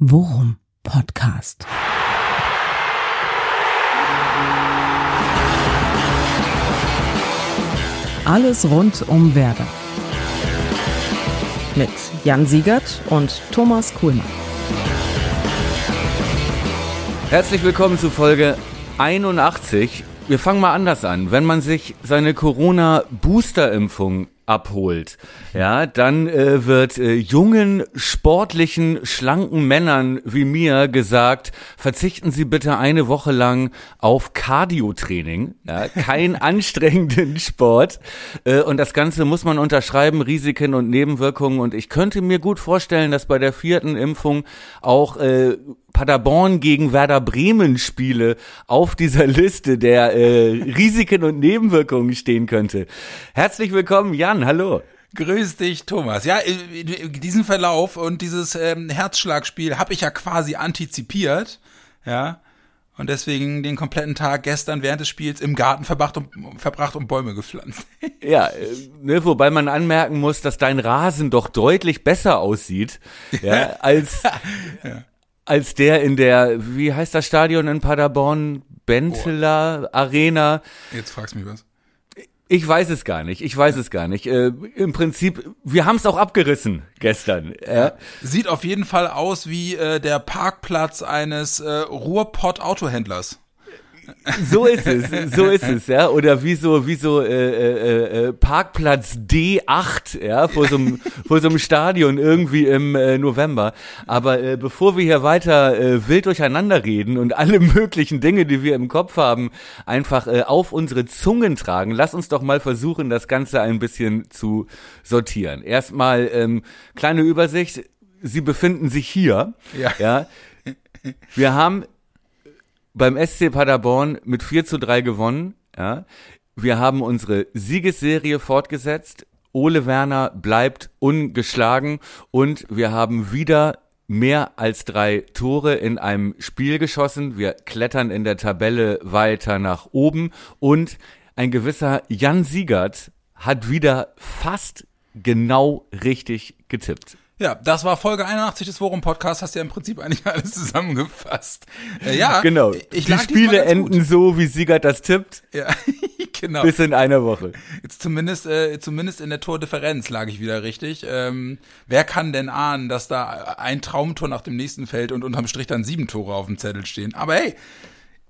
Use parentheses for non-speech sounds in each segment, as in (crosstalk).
Worum Podcast. Alles rund um Werder. Mit Jan Siegert und Thomas Kuhlmann. Herzlich willkommen zu Folge 81. Wir fangen mal anders an. Wenn man sich seine Corona-Booster-Impfung abholt, ja, dann äh, wird äh, jungen, sportlichen, schlanken Männern wie mir gesagt, verzichten Sie bitte eine Woche lang auf Cardio-Training, ja, kein (laughs) anstrengenden Sport. Äh, und das Ganze muss man unterschreiben, Risiken und Nebenwirkungen. Und ich könnte mir gut vorstellen, dass bei der vierten Impfung auch äh, Paderborn gegen Werder Bremen Spiele auf dieser Liste der äh, Risiken und Nebenwirkungen stehen könnte. Herzlich willkommen, Jan, hallo. Grüß dich, Thomas. Ja, diesen Verlauf und dieses ähm, Herzschlagspiel habe ich ja quasi antizipiert, ja. Und deswegen den kompletten Tag gestern während des Spiels im Garten verbracht und, verbracht und Bäume gepflanzt. (laughs) Ja, äh, ne, wobei man anmerken muss, dass dein Rasen doch deutlich besser aussieht, ja, (laughs) als, ja als der in der, wie heißt das Stadion in Paderborn? Benteler oh. Arena. Jetzt fragst du mich was. Ich weiß es gar nicht. Ich weiß es gar nicht. Äh, Im Prinzip, wir haben es auch abgerissen gestern. Ja. Sieht auf jeden Fall aus wie äh, der Parkplatz eines äh, Ruhrpott-Autohändlers. So ist es, so ist es, ja. Oder wie so, wie so äh, äh, äh, Parkplatz D8, ja, vor so einem, vor so einem Stadion irgendwie im äh, November. Aber äh, bevor wir hier weiter äh, wild durcheinander reden und alle (laughs) möglichen Dinge, die wir im Kopf haben, einfach äh, auf unsere Zungen tragen, lass uns doch mal versuchen, das Ganze ein bisschen zu sortieren. Erstmal ähm, kleine Übersicht. Sie befinden sich hier. Ja. ja. Wir haben beim SC Paderborn mit 4 zu 3 gewonnen. Ja. Wir haben unsere Siegesserie fortgesetzt. Ole Werner bleibt ungeschlagen und wir haben wieder mehr als drei Tore in einem Spiel geschossen. Wir klettern in der Tabelle weiter nach oben und ein gewisser Jan Siegert hat wieder fast genau richtig getippt. Ja, das war Folge 81 des Forum Podcasts, hast ja im Prinzip eigentlich (laughs) alles zusammengefasst. Äh, ja, genau. Ich Die Spiele enden gut. so, wie Siegert das tippt. Ja, (laughs) genau. Bis in einer Woche. Jetzt zumindest, äh, zumindest in der Tordifferenz lag ich wieder richtig. Ähm, wer kann denn ahnen, dass da ein Traumtor nach dem nächsten fällt und unterm Strich dann sieben Tore auf dem Zettel stehen? Aber hey,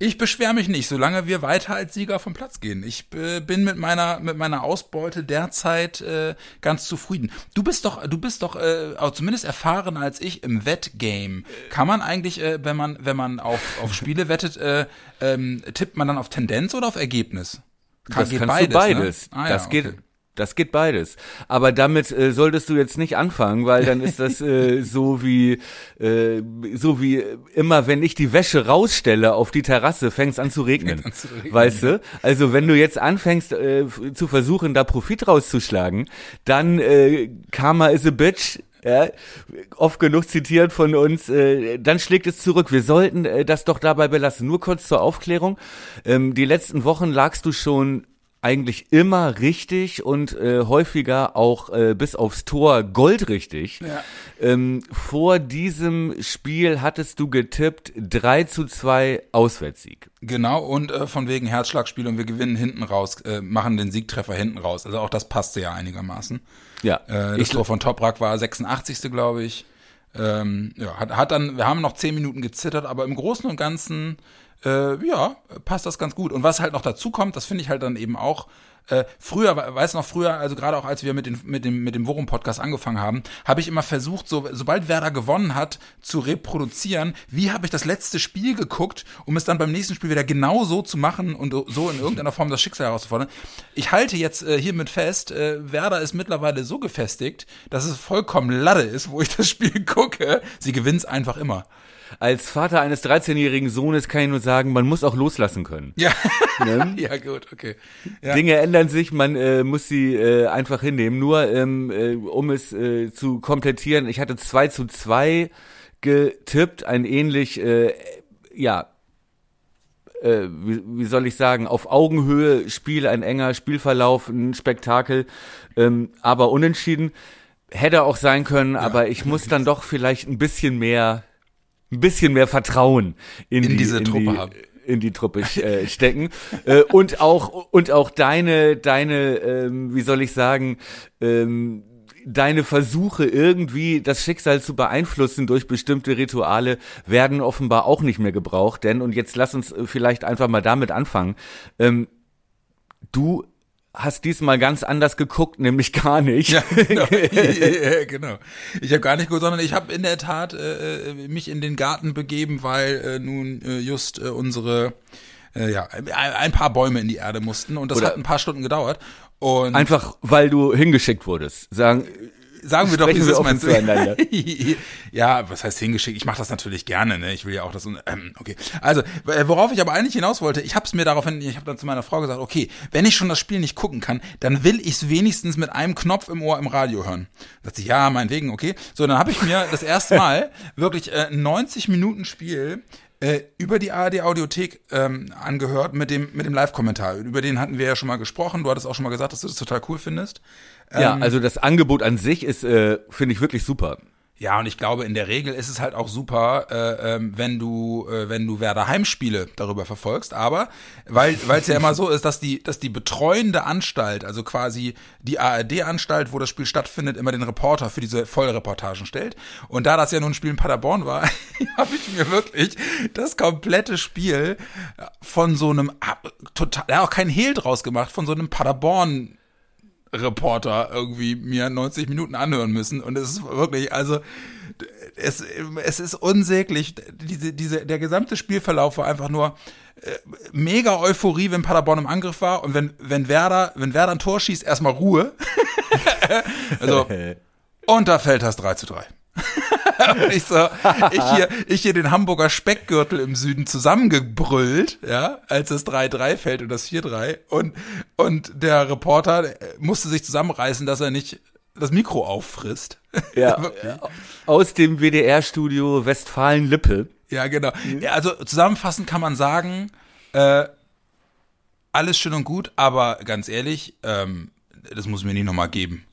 ich beschwere mich nicht, solange wir weiter als Sieger vom Platz gehen. Ich äh, bin mit meiner mit meiner Ausbeute derzeit äh, ganz zufrieden. Du bist doch du bist doch äh, zumindest erfahren als ich im Wettgame. Kann man eigentlich, äh, wenn man wenn man auf auf Spiele wettet, äh, ähm, tippt man dann auf Tendenz oder auf Ergebnis? Kann, das kannst beides, du beides. Ne? Ah, das ja, geht okay. Das geht beides. Aber damit äh, solltest du jetzt nicht anfangen, weil dann ist das äh, (laughs) so wie äh, so wie immer, wenn ich die Wäsche rausstelle auf die Terrasse, fängst an zu regnen. An zu regnen weißt du? Also wenn du jetzt anfängst äh, zu versuchen, da Profit rauszuschlagen, dann äh, Karma is a bitch, ja, oft genug zitiert von uns, äh, dann schlägt es zurück. Wir sollten äh, das doch dabei belassen. Nur kurz zur Aufklärung. Ähm, die letzten Wochen lagst du schon eigentlich immer richtig und äh, häufiger auch äh, bis aufs Tor goldrichtig. Ja. Ähm, vor diesem Spiel hattest du getippt 3 zu 2 Auswärtssieg. Genau, und äh, von wegen Herzschlagspiel und wir gewinnen hinten raus, äh, machen den Siegtreffer hinten raus. Also auch das passte ja einigermaßen. Ja. Äh, das ich Tor von Toprak war 86. glaube ich. Ähm, ja, hat, hat dann, wir haben noch 10 Minuten gezittert, aber im Großen und Ganzen äh, ja, passt das ganz gut. Und was halt noch dazu kommt, das finde ich halt dann eben auch, äh, früher, weiß noch früher, also gerade auch als wir mit, den, mit dem, mit dem Worum-Podcast angefangen haben, habe ich immer versucht, so, sobald Werder gewonnen hat, zu reproduzieren, wie habe ich das letzte Spiel geguckt, um es dann beim nächsten Spiel wieder genau so zu machen und so in irgendeiner Form das Schicksal herauszufordern. Ich halte jetzt äh, hiermit fest, äh, Werder ist mittlerweile so gefestigt, dass es vollkommen Lade ist, wo ich das Spiel (laughs) gucke. Sie gewinnt einfach immer als Vater eines 13-jährigen Sohnes kann ich nur sagen, man muss auch loslassen können. Ja, ne? (laughs) ja gut, okay. Ja. Dinge ändern sich, man äh, muss sie äh, einfach hinnehmen. Nur ähm, äh, um es äh, zu komplettieren, ich hatte 2 zu 2 getippt, ein ähnlich, äh, ja, äh, wie, wie soll ich sagen, auf Augenhöhe Spiel, ein enger Spielverlauf, ein Spektakel, ähm, aber unentschieden. Hätte auch sein können, ja, aber ich muss dann doch vielleicht ein bisschen mehr ein bisschen mehr Vertrauen in, in die, diese in Truppe die, haben. in die Truppe äh, stecken. (laughs) Äh, und auch und auch deine deine ähm, wie soll ich sagen ähm, deine Versuche irgendwie das Schicksal zu beeinflussen durch bestimmte Rituale werden offenbar auch nicht mehr gebraucht. Denn und jetzt lass uns äh, vielleicht einfach mal damit anfangen ähm, du hast diesmal ganz anders geguckt, nämlich gar nicht. Ja, genau. (laughs) ja, genau. Ich habe gar nicht geguckt, sondern ich habe in der Tat äh, äh, mich in den Garten begeben, weil äh, nun äh, just äh, unsere äh, ja ein paar Bäume in die Erde mussten und das Oder hat ein paar Stunden gedauert. Und einfach weil du hingeschickt wurdest. Sagen sagen wir doch, wie wir offen zueinander. (laughs) ja, was heißt hingeschickt? Ich mache das natürlich gerne, ne? Ich will ja auch das. Ähm, okay. Also, worauf ich aber eigentlich hinaus wollte, ich habe es mir daraufhin, ich habe dann zu meiner Frau gesagt, okay, wenn ich schon das Spiel nicht gucken kann, dann will ich es wenigstens mit einem Knopf im Ohr im Radio hören. Da dachte ich, ja, meinetwegen, okay. So, dann habe ich mir das erste (laughs) Mal wirklich äh, 90 Minuten Spiel äh, über die ARD Audiothek ähm, angehört mit dem mit dem Live-Kommentar. Über den hatten wir ja schon mal gesprochen. Du hattest auch schon mal gesagt, dass du das total cool findest. Ja, ähm, also das Angebot an sich ist, äh, finde ich wirklich super. Ja, und ich glaube, in der Regel ist es halt auch super, äh, ähm, wenn du, äh, wenn du Werder Heimspiele darüber verfolgst. Aber weil es ja immer so ist, dass die, dass die betreuende Anstalt, also quasi die ARD-Anstalt, wo das Spiel stattfindet, immer den Reporter für diese Vollreportagen stellt. Und da das ja nun ein Spiel in Paderborn war, (laughs) habe ich mir wirklich das komplette Spiel von so einem total, ja auch kein Hehl draus gemacht, von so einem Paderborn Reporter irgendwie mir 90 Minuten anhören müssen. Und es ist wirklich, also es, es ist unsäglich. Diese, diese, der gesamte Spielverlauf war einfach nur äh, mega Euphorie, wenn Paderborn im Angriff war. Und wenn, wenn Werder, wenn Werder ein Tor schießt, erstmal Ruhe. (laughs) also, (laughs) und da fällt das 3 zu 3. und ich so, ich hier, ich hier den Hamburger Speckgürtel im Süden zusammengebrüllt, ja, als das 3-3 fällt und das 4-3. Und, und der Reporter musste sich zusammenreißen, dass er nicht das Mikro auffrisst. Ja, (laughs) aus dem WDR-Studio Westfalen-Lippe. Ja, genau. Ja, also zusammenfassend kann man sagen, äh, alles schön und gut, aber ganz ehrlich, ähm, das muss mir nicht nochmal geben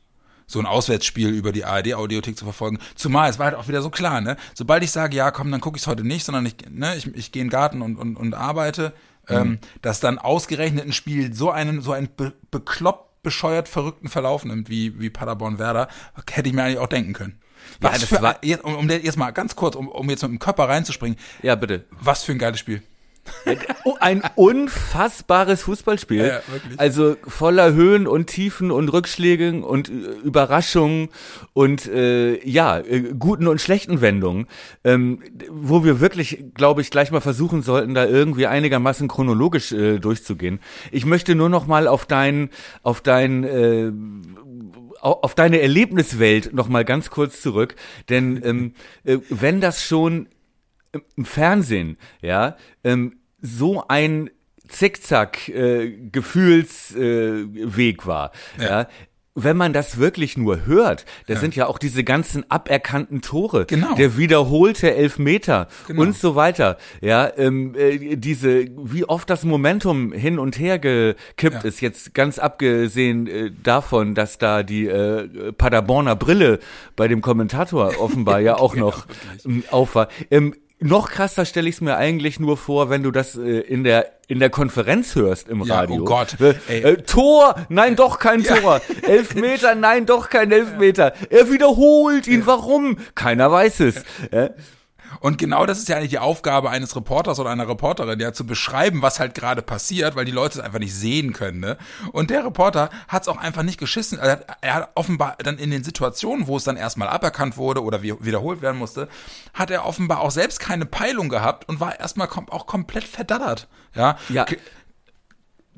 so ein Auswärtsspiel über die ARD-Audiothek zu verfolgen. Zumal, es war halt auch wieder so klar, ne? Sobald ich sage, ja, komm, dann gucke ich es heute nicht, sondern ich, ne, ich, ich gehe in den Garten und, und, und arbeite, mhm. ähm, dass dann ausgerechnet ein Spiel so einen, so einen be bekloppt, bescheuert, verrückten Verlauf nimmt, wie, wie Paderborn Werder, hätte ich mir eigentlich auch denken können. Was ja, für, war, jetzt, um, um jetzt mal ganz kurz, um, um jetzt mit dem Körper reinzuspringen. Ja, bitte. Was für ein geiles Spiel. (laughs) Oh, ein unfassbares Fußballspiel. Ja, also voller Höhen und Tiefen und Rückschlägen und äh, Überraschungen und äh, ja, äh, guten und schlechten Wendungen, ähm, wo wir wirklich, glaube ich, gleich mal versuchen sollten, da irgendwie einigermaßen chronologisch äh, durchzugehen. Ich möchte nur noch mal auf dein, auf dein äh, auf deine Erlebniswelt noch mal ganz kurz zurück, denn ähm, äh, wenn das schon im Fernsehen, ja, ähm, so ein Zickzack-Gefühlsweg äh, war. Ja. ja wenn man das wirklich nur hört, da ja. sind ja auch diese ganzen aberkannten Tore, genau. der wiederholte Elfmeter genau. und so weiter. Ja, ähm, äh, diese, wie oft das Momentum hin und her gekippt ja. ist, jetzt ganz abgesehen äh, davon, dass da die äh, Paderborner Brille bei dem Kommentator (laughs) offenbar ja auch noch ja, auf war. Ähm, noch krasser stelle ich es mir eigentlich nur vor, wenn du das äh, in der in der Konferenz hörst im ja, Radio. Oh Gott. Äh, äh, Tor, nein, doch kein ja. Tor. Elfmeter, (laughs) nein, doch kein Elfmeter. Er wiederholt ihn. Warum? Keiner weiß es. Und genau das ist ja eigentlich die Aufgabe eines Reporters oder einer Reporterin, ja, zu beschreiben, was halt gerade passiert, weil die Leute es einfach nicht sehen können. Ne? Und der Reporter hat es auch einfach nicht geschissen. Er hat, er hat offenbar dann in den Situationen, wo es dann erstmal aberkannt wurde oder wiederholt werden musste, hat er offenbar auch selbst keine Peilung gehabt und war erstmal kom auch komplett verdattert. Ja. ja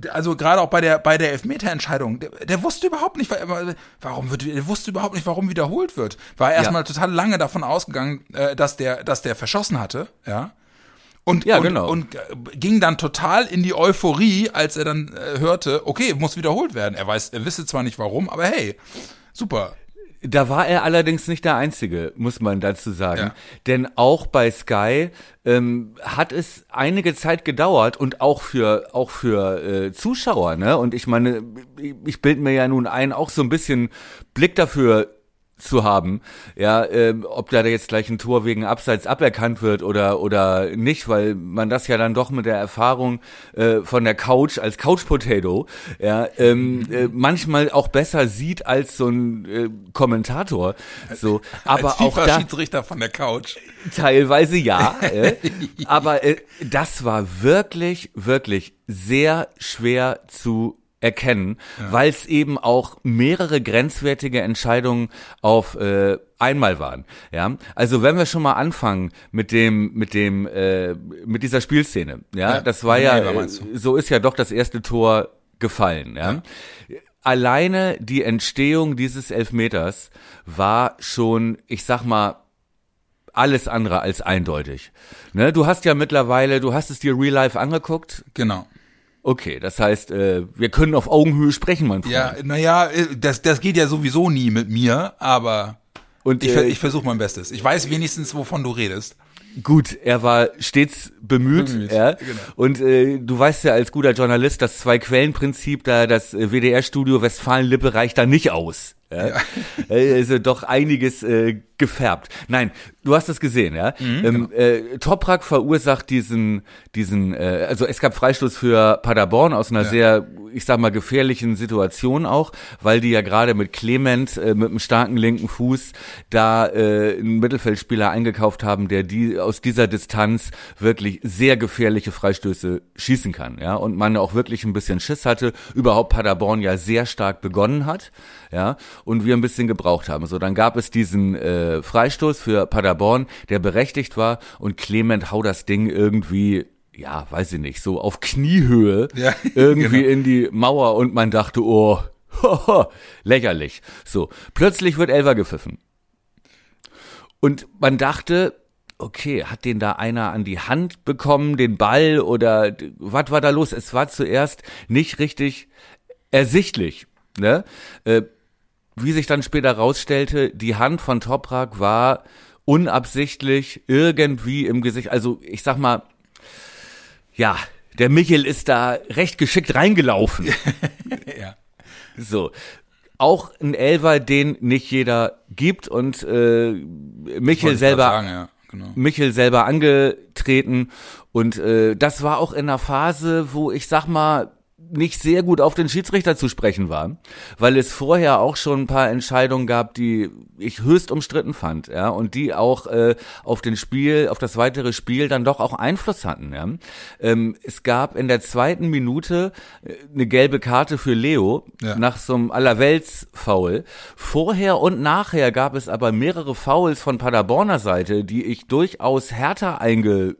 also gerade auch bei der bei der Elfmeterentscheidung, der, der wusste überhaupt nicht, warum wird, der wusste überhaupt nicht, warum wiederholt wird. War erstmal ja. total lange davon ausgegangen, äh, dass der dass der verschossen hatte, ja. Und, ja, und, genau. und ging dann total in die Euphorie, als er dann äh, hörte, okay, muss wiederholt werden. Er weiß, er wisse zwar nicht warum, aber hey, super. Da war er allerdings nicht der Einzige, muss man dazu sagen. Ja. Denn auch bei Sky ähm, hat es einige Zeit gedauert und auch für auch für äh, Zuschauer. Ne? Und ich meine, ich bilde mir ja nun ein, auch so ein bisschen Blick dafür zu haben, ja, ähm, ob da jetzt gleich ein Tor wegen Abseits aberkannt wird oder oder nicht, weil man das ja dann doch mit der Erfahrung äh, von der Couch als Couch Potato, ja, ähm, äh, manchmal auch besser sieht als so ein äh, Kommentator, so, aber als auch da Schiedsrichter von der Couch. Teilweise ja, (laughs) äh, aber äh, das war wirklich wirklich sehr schwer zu erkennen, ja. weil es eben auch mehrere grenzwertige Entscheidungen auf äh, einmal waren. Ja, also wenn wir schon mal anfangen mit dem mit dem äh, mit dieser Spielszene, ja, ja das war ja, ja so ist ja doch das erste Tor gefallen. Ja. ja. Alleine die Entstehung dieses Elfmeters war schon, ich sag mal, alles andere als eindeutig. Ne, du hast ja mittlerweile, du hast es dir real life angeguckt. Genau. Okay, das heißt, äh, wir können auf Augenhöhe sprechen, mein Freund. Ja, naja, äh, das, das geht ja sowieso nie mit mir, aber und, ich, äh, ich versuche mein Bestes. Ich weiß wenigstens, wovon du redest. Gut, er war stets bemüht, bemüht ja. Genau. Und äh, du weißt ja als guter Journalist, das Zwei-Quellen-Prinzip, da das WDR-Studio Westfalen-Lippe reicht da nicht aus. Ja. ja. Also doch einiges äh, gefärbt. Nein, du hast es gesehen, ja. Mhm, ähm, genau. äh, Toprak verursacht diesen, diesen, äh, also es gab Freistoß für Paderborn aus einer ja. sehr, ich sag mal, gefährlichen Situation auch, weil die ja gerade mit Clement äh, mit einem starken linken Fuß da äh, einen Mittelfeldspieler eingekauft haben, der die aus dieser Distanz wirklich sehr gefährliche Freistöße schießen kann, ja. Und man auch wirklich ein bisschen Schiss hatte, überhaupt Paderborn ja sehr stark begonnen hat, ja, und wir ein bisschen gebraucht haben. So, dann gab es diesen äh, Freistoß für Paderborn, der berechtigt war und Clement hau das Ding irgendwie ja, weiß ich nicht, so auf Kniehöhe (laughs) ja, irgendwie genau. in die Mauer und man dachte, oh, hoho, (laughs) lächerlich. So, plötzlich wird Elver gepfiffen. Und man dachte, okay, hat den da einer an die Hand bekommen, den Ball oder was war da los? Es war zuerst nicht richtig ersichtlich. Ne? Äh, wie sich dann später rausstellte, die Hand von Toprak war unabsichtlich irgendwie im Gesicht. Also ich sag mal, ja, der Michel ist da recht geschickt reingelaufen. (laughs) ja. So. Auch ein Elver, den nicht jeder gibt und äh, Michel selber, sagen, ja. genau. Michel selber angetreten und äh, das war auch in einer Phase, wo ich sag mal nicht sehr gut auf den Schiedsrichter zu sprechen war, weil es vorher auch schon ein paar Entscheidungen gab, die ich höchst umstritten fand, ja, und die auch äh, auf den Spiel, auf das weitere Spiel dann doch auch Einfluss hatten, ja. Ähm, es gab in der zweiten Minute äh, eine gelbe Karte für Leo ja. nach so einem Allerwelts-Foul. Vorher und nachher gab es aber mehrere Fouls von Paderborner Seite, die ich durchaus härter einge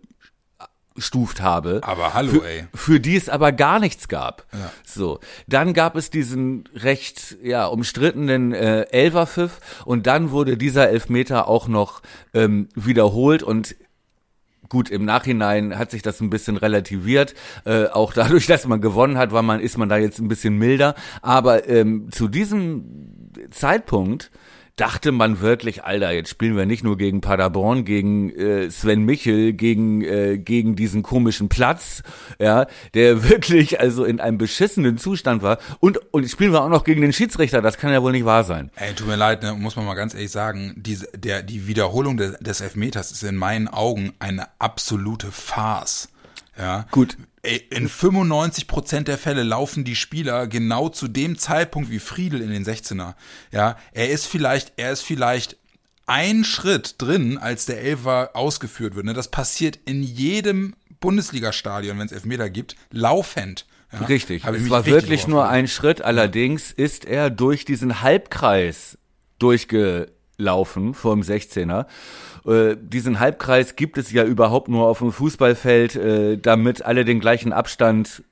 eingestuft habe. Aber hallo, für, ey. Für die es aber gar nichts gab. Ja. So. Dann gab es diesen recht, ja, umstrittenen äh, Elferpfiff und dann wurde dieser Elfmeter auch noch ähm, wiederholt und Gut, im Nachhinein hat sich das ein bisschen relativiert, äh, auch dadurch, (laughs) dass man gewonnen hat, war man ist man da jetzt ein bisschen milder. Aber ähm, zu diesem Zeitpunkt dachte man wirklich, Alter, jetzt spielen wir nicht nur gegen Paderborn, gegen äh, Sven Michel, gegen, äh, gegen diesen komischen Platz, ja, der (laughs) wirklich also in einem beschissenen Zustand war. Und, und spielen wir auch noch gegen den Schiedsrichter, das kann ja wohl nicht wahr sein. Ey, tut mir leid, ne, muss man mal ganz ehrlich sagen, diese, der, die Wiederholung des, des Elfmeters ist in meinen Augen eine absolute Farce. Ja. Gut. In 95 Prozent der Fälle laufen die Spieler genau zu dem Zeitpunkt wie Friedel in den 16er. Ja, er ist vielleicht, er ist vielleicht ein Schritt drin, als der Elfer ausgeführt wird. Ne? Das passiert in jedem Bundesliga-Stadion, wenn es Elfmeter gibt, laufend. Ja? Richtig. Es war wirklich nur ein Schritt. Allerdings ist er durch diesen Halbkreis durchgelaufen vom 16er äh, diesen Halbkreis gibt es ja überhaupt nur auf dem Fußballfeld, äh, damit alle den gleichen Abstand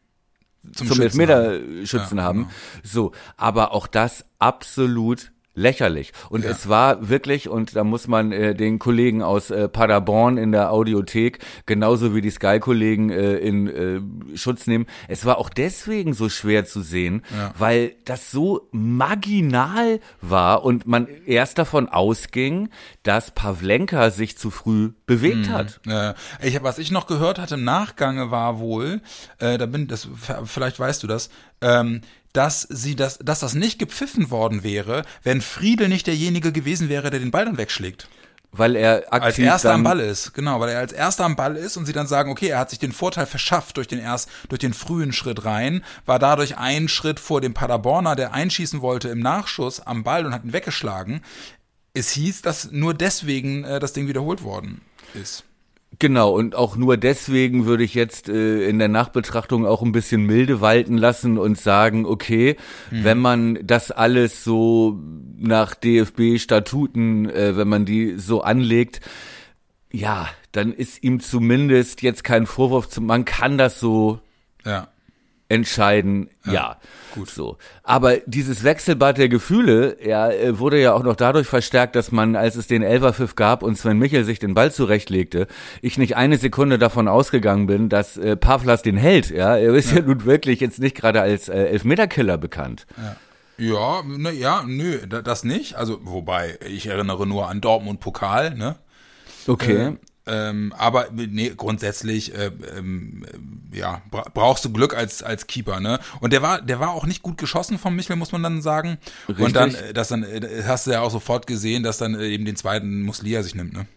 zum, zum Elfmeterschützen haben. Ja, genau. So, aber auch das absolut lächerlich. Und ja. es war wirklich, und da muss man äh, den Kollegen aus äh, Paderborn in der Audiothek, genauso wie die Sky-Kollegen äh, in äh, Schutz nehmen, es war auch deswegen so schwer zu sehen, ja. weil das so marginal war und man erst davon ausging, dass Pavlenka sich zu früh bewegt mhm. hat. Ja. Ich, was ich noch gehört hatte im Nachgange war wohl, äh, da bin das, vielleicht weißt du das, ähm, dass sie das, dass das nicht gepfiffen worden wäre, wenn Friedel nicht derjenige gewesen wäre, der den Ball dann wegschlägt. Weil er aktiv als erster am Ball ist, genau, weil er als erster am Ball ist und sie dann sagen, okay, er hat sich den Vorteil verschafft durch den erst, durch den frühen Schritt rein, war dadurch einen Schritt vor dem Paderborner, der einschießen wollte im Nachschuss am Ball und hat ihn weggeschlagen. Es hieß, dass nur deswegen äh, das Ding wiederholt worden ist. Genau, und auch nur deswegen würde ich jetzt äh, in der Nachbetrachtung auch ein bisschen milde walten lassen und sagen, okay, mhm. wenn man das alles so nach DFB-Statuten, äh, wenn man die so anlegt, ja, dann ist ihm zumindest jetzt kein Vorwurf zu, man kann das so ja entscheiden, ja, ja. Gut. So. Aber dieses Wechselbad der Gefühle, ja, äh, wurde ja auch noch dadurch verstärkt, dass man, als es den Elferpfiff gab und Sven Michel sich den Ball zurechtlegte, ich nicht eine Sekunde davon ausgegangen bin, dass äh, Pavlas den hält, ja. Er ist ja, ja nun wirklich jetzt nicht gerade als äh, Elfmeterkiller bekannt. Ja. Ja, ne, ja, nö, das nicht. Also, wobei, ich erinnere nur an Dortmund Pokal, ne? Okay. Äh, ähm, aber nee, grundsätzlich äh, ähm, ja, brauchst du Glück als als Keeper, ne? Und der war der war auch nicht gut geschossen von Michel, muss man dann sagen. Richtig. Und dann äh, das dann äh, hast du ja auch sofort gesehen, dass dann äh, eben den zweiten Muslia sich nimmt, ne?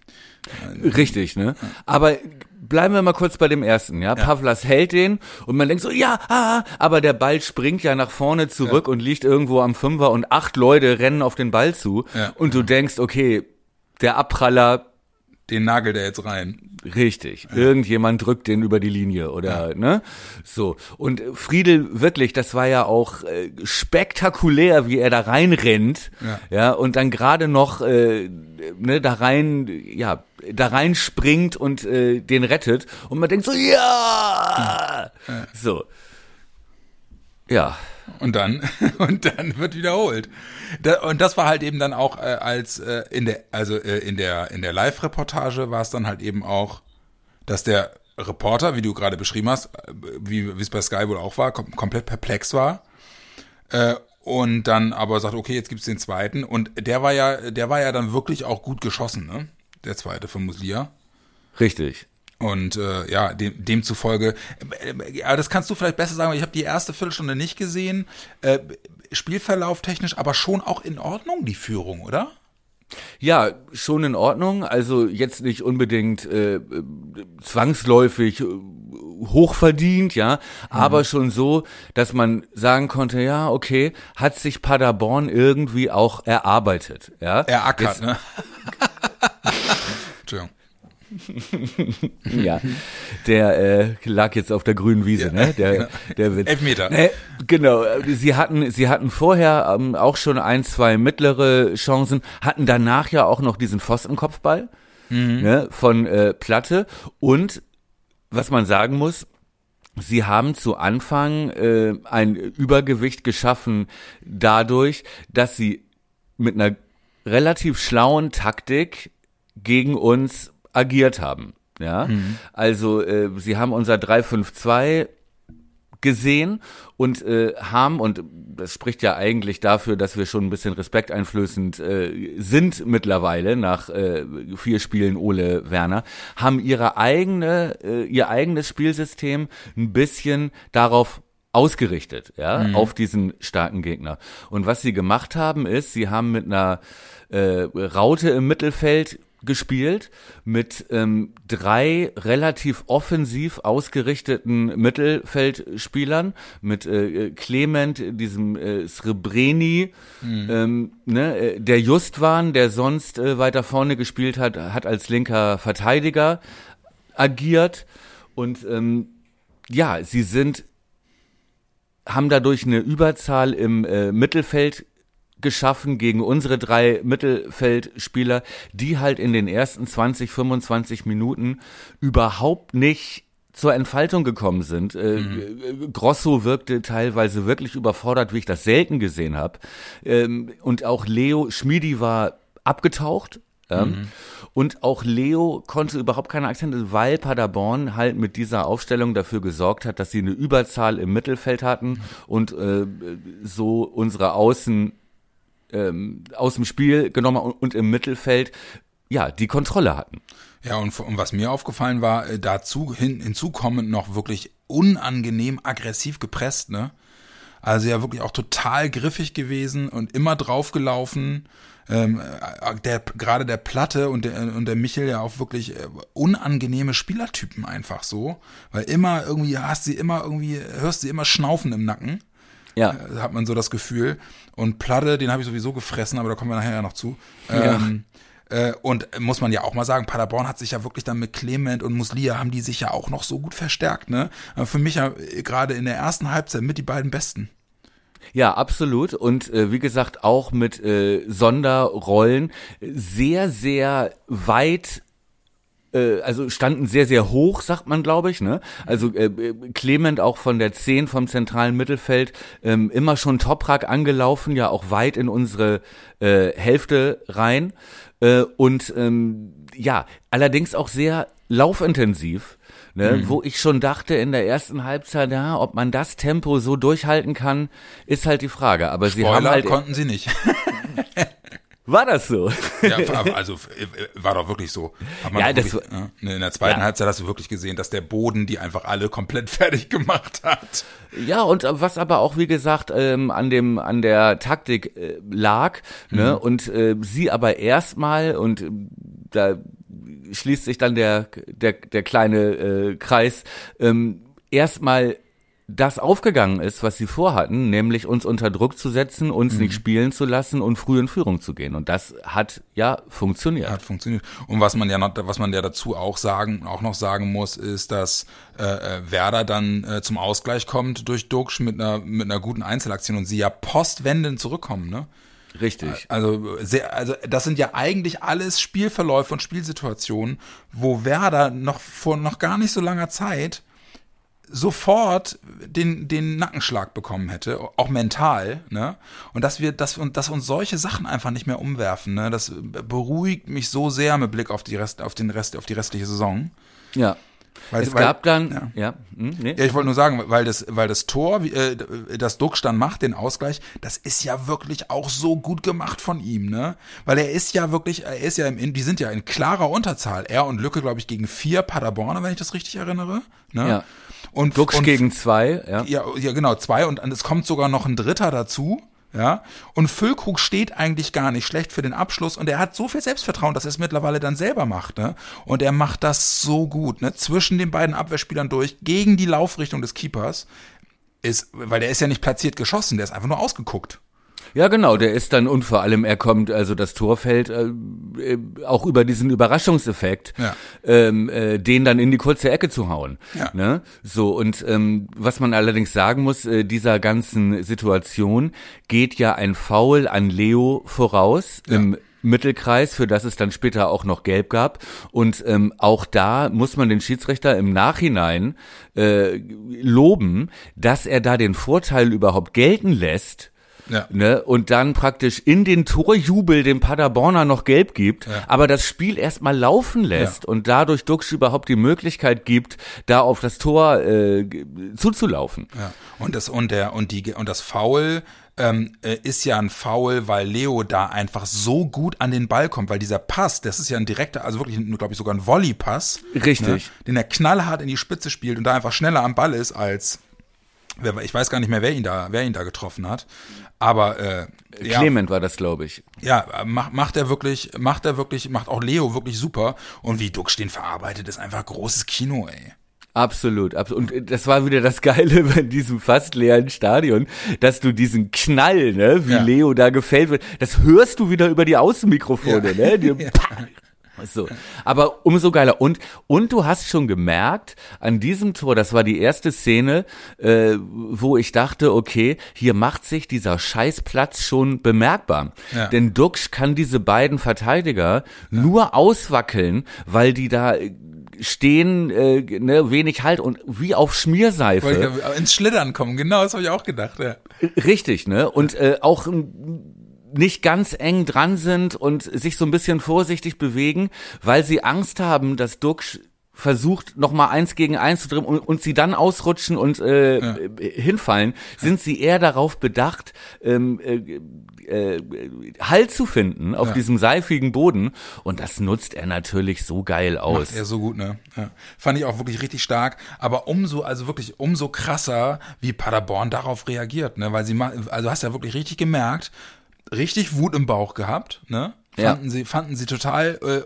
Richtig, ne? Aber bleiben wir mal kurz bei dem ersten, ja? ja. Pavlas hält den und man denkt so, ja, ah, aber der Ball springt ja nach vorne zurück ja. und liegt irgendwo am Fünfer und acht Leute rennen auf den Ball zu ja. und du denkst, okay, der Abpraller den nagelt er jetzt rein. Richtig. Irgendjemand drückt den über die Linie oder ja. ne? So. Und Friedel wirklich, das war ja auch äh, spektakulär, wie er da reinrennt. Ja. ja und dann gerade noch äh, ne, da rein, ja, da rein springt und äh, den rettet. Und man denkt so, ja! ja. So. Ja. Und dann, (laughs) und dann wird wiederholt. Da, und das war halt eben dann auch äh, als äh, in der, also äh, in der, in der Live-Reportage war es dann halt eben auch, dass der Reporter, wie du gerade beschrieben hast, äh, wie es bei Sky wohl auch war, kom komplett perplex war. Äh, und dann aber sagt, okay, jetzt gibt's den zweiten. Und der war ja, der war ja dann wirklich auch gut geschossen, ne? Der zweite von Muslia. Richtig. Und äh, ja, dem, demzufolge, äh, aber das kannst du vielleicht besser sagen, weil ich habe die erste Viertelstunde nicht gesehen. Äh, Spielverlauf technisch, aber schon auch in Ordnung, die Führung, oder? Ja, schon in Ordnung. Also jetzt nicht unbedingt äh, zwangsläufig äh, hochverdient, ja, mhm. aber schon so, dass man sagen konnte, ja, okay, hat sich Paderborn irgendwie auch erarbeitet, ja. Erackert, jetzt, ne? (laughs) Entschuldigung. Ja, der äh, lag jetzt auf der grünen Wiese, ja, ne? Der, genau. der Witz. Elfmeter. Ne, genau. Sie hatten, sie hatten vorher ähm, auch schon ein, zwei mittlere Chancen, hatten danach ja auch noch diesen Pfostenkopfball mhm. ne, von äh, Platte und was man sagen muss, Sie haben zu Anfang äh, ein Übergewicht geschaffen dadurch, dass sie mit einer relativ schlauen Taktik gegen uns agiert haben. Ja, mhm. also äh, sie haben unser 352 gesehen und äh, haben, und das spricht ja eigentlich dafür, dass wir schon ein bisschen respekteinflößend äh, sind mittlerweile nach äh, vier Spielen Ole Werner, haben ihre eigene, äh, ihr eigenes Spielsystem ein bisschen darauf ausgerichtet, ja, mhm. auf diesen starken Gegner. Und was sie gemacht haben, ist, sie haben mit einer äh, Raute im Mittelfeld gespielt mit ähm, drei relativ offensiv ausgerichteten Mittelfeldspielern, mit äh, Clement, diesem äh, Srebreni, mhm. ähm, ne, äh, der Justwan, der sonst äh, weiter vorne gespielt hat, hat als linker Verteidiger agiert und ähm, ja, sie sind haben dadurch eine Überzahl im äh, Mittelfeld geschaffen gegen unsere drei Mittelfeldspieler, die halt in den ersten 20, 25 Minuten überhaupt nicht zur Entfaltung gekommen sind. Äh, mhm. Grosso wirkte teilweise wirklich überfordert, wie ich das selten gesehen habe. Ähm, und auch Leo Schmidi war abgetaucht. Mhm. Und auch Leo konnte überhaupt keine Akzente, weil Paderborn halt mit dieser Aufstellung dafür gesorgt hat, dass sie eine Überzahl im Mittelfeld hatten mhm. und äh, so unsere Außen ähm, aus dem Spiel genommen und, und im Mittelfeld ja die Kontrolle hatten. Ja, und, und was mir aufgefallen war, äh, dazu hin, hinzukommend noch wirklich unangenehm aggressiv gepresst, ne? Also ja wirklich auch total griffig gewesen und immer draufgelaufen. Ähm, äh, der, gerade der Platte und der, und der Michel ja auch wirklich äh, unangenehme Spielertypen einfach so. Weil immer irgendwie hast sie immer irgendwie, hörst sie immer schnaufen im Nacken. Ja. Äh, hat man so das Gefühl. Und Platte, den habe ich sowieso gefressen, aber da kommen wir nachher ja noch zu. Ja. Ähm, äh, und muss man ja auch mal sagen, Paderborn hat sich ja wirklich dann mit Clement und Muslia haben die sich ja auch noch so gut verstärkt, ne? Für mich ja äh, gerade in der ersten Halbzeit mit die beiden besten. Ja, absolut. Und äh, wie gesagt, auch mit äh, Sonderrollen sehr, sehr weit äh, also standen sehr, sehr hoch, sagt man, glaube ich. Ne? Also äh, Clement auch von der 10 vom zentralen Mittelfeld ähm, immer schon Toprak angelaufen, ja auch weit in unsere äh, Hälfte rein. Äh, und ähm, ja, allerdings auch sehr laufintensiv. Ne, mhm. wo ich schon dachte in der ersten Halbzeit, ja, ob man das Tempo so durchhalten kann, ist halt die Frage. Aber Spoiler sie haben halt konnten sie nicht. (laughs) War das so? Ja, also war doch wirklich so. ja, wirklich, das, ne, in der zweiten ja. Halbzeit hast du wirklich gesehen, dass der Boden die einfach alle komplett (laughs) fertig gemacht hat. Ja, und was aber auch, wie gesagt, ähm, an dem an der Taktik äh, lag, ne, mhm. und äh, sie aber erstmal und äh, da schließt sich dann der der der kleine äh, Kreis ähm, erstmal das aufgegangen ist, was sie vorhatten, nämlich uns unter Druck zu setzen, uns mhm. nicht spielen zu lassen und früh in Führung zu gehen. Und das hat ja funktioniert. Hat funktioniert. Und was man ja noch, was man ja dazu auch sagen, auch noch sagen muss, ist, dass äh, äh Werder dann äh, zum Ausgleich kommt durch Duxch mit einer mit einer guten Einzelaktion und sie ja postwendend zurückkommen, ne? Richtig. Also, sehr, also das sind ja eigentlich alles Spielverläufe und Spielsituationen, wo Werder noch vor noch gar nicht so langer Zeit sofort den, den Nackenschlag bekommen hätte, auch mental, ne? Und dass wir, dass, wir, dass uns solche Sachen einfach nicht mehr umwerfen, ne? Das beruhigt mich so sehr mit Blick auf die Rest, auf den Rest, auf die restliche Saison. Ja. Weil, es weil, gab dann, ja, ja, hm, nee. ja ich wollte nur sagen, weil das, weil das Tor, äh, das dann macht, den Ausgleich, das ist ja wirklich auch so gut gemacht von ihm, ne? Weil er ist ja wirklich, er ist ja im, die sind ja in klarer Unterzahl. Er und Lücke, glaube ich, gegen vier Paderborner, wenn ich das richtig erinnere, ne? Ja. Und Duxch und, gegen zwei, ja. ja. Ja, genau, zwei und es kommt sogar noch ein Dritter dazu. Ja, und Füllkrug steht eigentlich gar nicht schlecht für den Abschluss und er hat so viel Selbstvertrauen, dass er es mittlerweile dann selber macht, ne? Und er macht das so gut, ne? Zwischen den beiden Abwehrspielern durch, gegen die Laufrichtung des Keepers, ist, weil der ist ja nicht platziert geschossen, der ist einfach nur ausgeguckt. Ja, genau, der ist dann und vor allem er kommt, also das Tor fällt äh, äh, auch über diesen Überraschungseffekt, ja. ähm, äh, den dann in die kurze Ecke zu hauen. Ja. Ne? So, und ähm, was man allerdings sagen muss, äh, dieser ganzen Situation geht ja ein Foul an Leo voraus ja. im Mittelkreis, für das es dann später auch noch gelb gab. Und ähm, auch da muss man den Schiedsrichter im Nachhinein äh, loben, dass er da den Vorteil überhaupt gelten lässt, ja. Ne? Und dann praktisch in den Torjubel dem Paderborner noch gelb gibt, ja. aber das Spiel erstmal laufen lässt ja. und dadurch Dux überhaupt die Möglichkeit gibt, da auf das Tor äh, zuzulaufen. Ja. Und das und der und die und das Foul ähm, äh, ist ja ein Foul, weil Leo da einfach so gut an den Ball kommt, weil dieser Pass, das ist ja ein direkter, also wirklich, glaube ich, sogar ein Volley-Pass. Richtig. Ne, den er knallhart in die Spitze spielt und da einfach schneller am Ball ist als ich weiß gar nicht mehr, wer ihn da, wer ihn da getroffen hat. Aber äh, Clement ja, war das, glaube ich. Ja, macht, macht er wirklich, macht er wirklich, macht auch Leo wirklich super. Und wie Duck den verarbeitet, ist einfach großes Kino, ey. Absolut, absolut. Und das war wieder das Geile (laughs) bei diesem fast leeren Stadion, dass du diesen Knall, ne, wie ja. Leo da gefällt wird, das hörst du wieder über die Außenmikrofone, ja. ne? (laughs) Die, ja. So, aber umso geiler. Und, und du hast schon gemerkt, an diesem Tor, das war die erste Szene, äh, wo ich dachte, okay, hier macht sich dieser Scheißplatz schon bemerkbar. Ja. Denn Duxch kann diese beiden Verteidiger ja. nur auswackeln, weil die da stehen, äh, ne, wenig Halt und wie auf Schmierseife. Ins Schlittern kommen, genau, das habe ich auch gedacht, ja. Richtig, ne? Und äh, auch nicht ganz eng dran sind und sich so ein bisschen vorsichtig bewegen, weil sie Angst haben, dass Duck versucht, noch mal eins gegen eins zu drehen und, und sie dann ausrutschen und äh, ja. hinfallen, sind sie eher darauf bedacht, ähm, äh, äh, Halt zu finden auf ja. diesem seifigen Boden. Und das nutzt er natürlich so geil aus. Macht er so gut, ne? Ja. Fand ich auch wirklich richtig stark. Aber umso, also wirklich umso krasser, wie Paderborn darauf reagiert, ne? Weil sie, also hast ja wirklich richtig gemerkt, richtig Wut im Bauch gehabt, ne? fanden ja. sie fanden sie total äh, äh,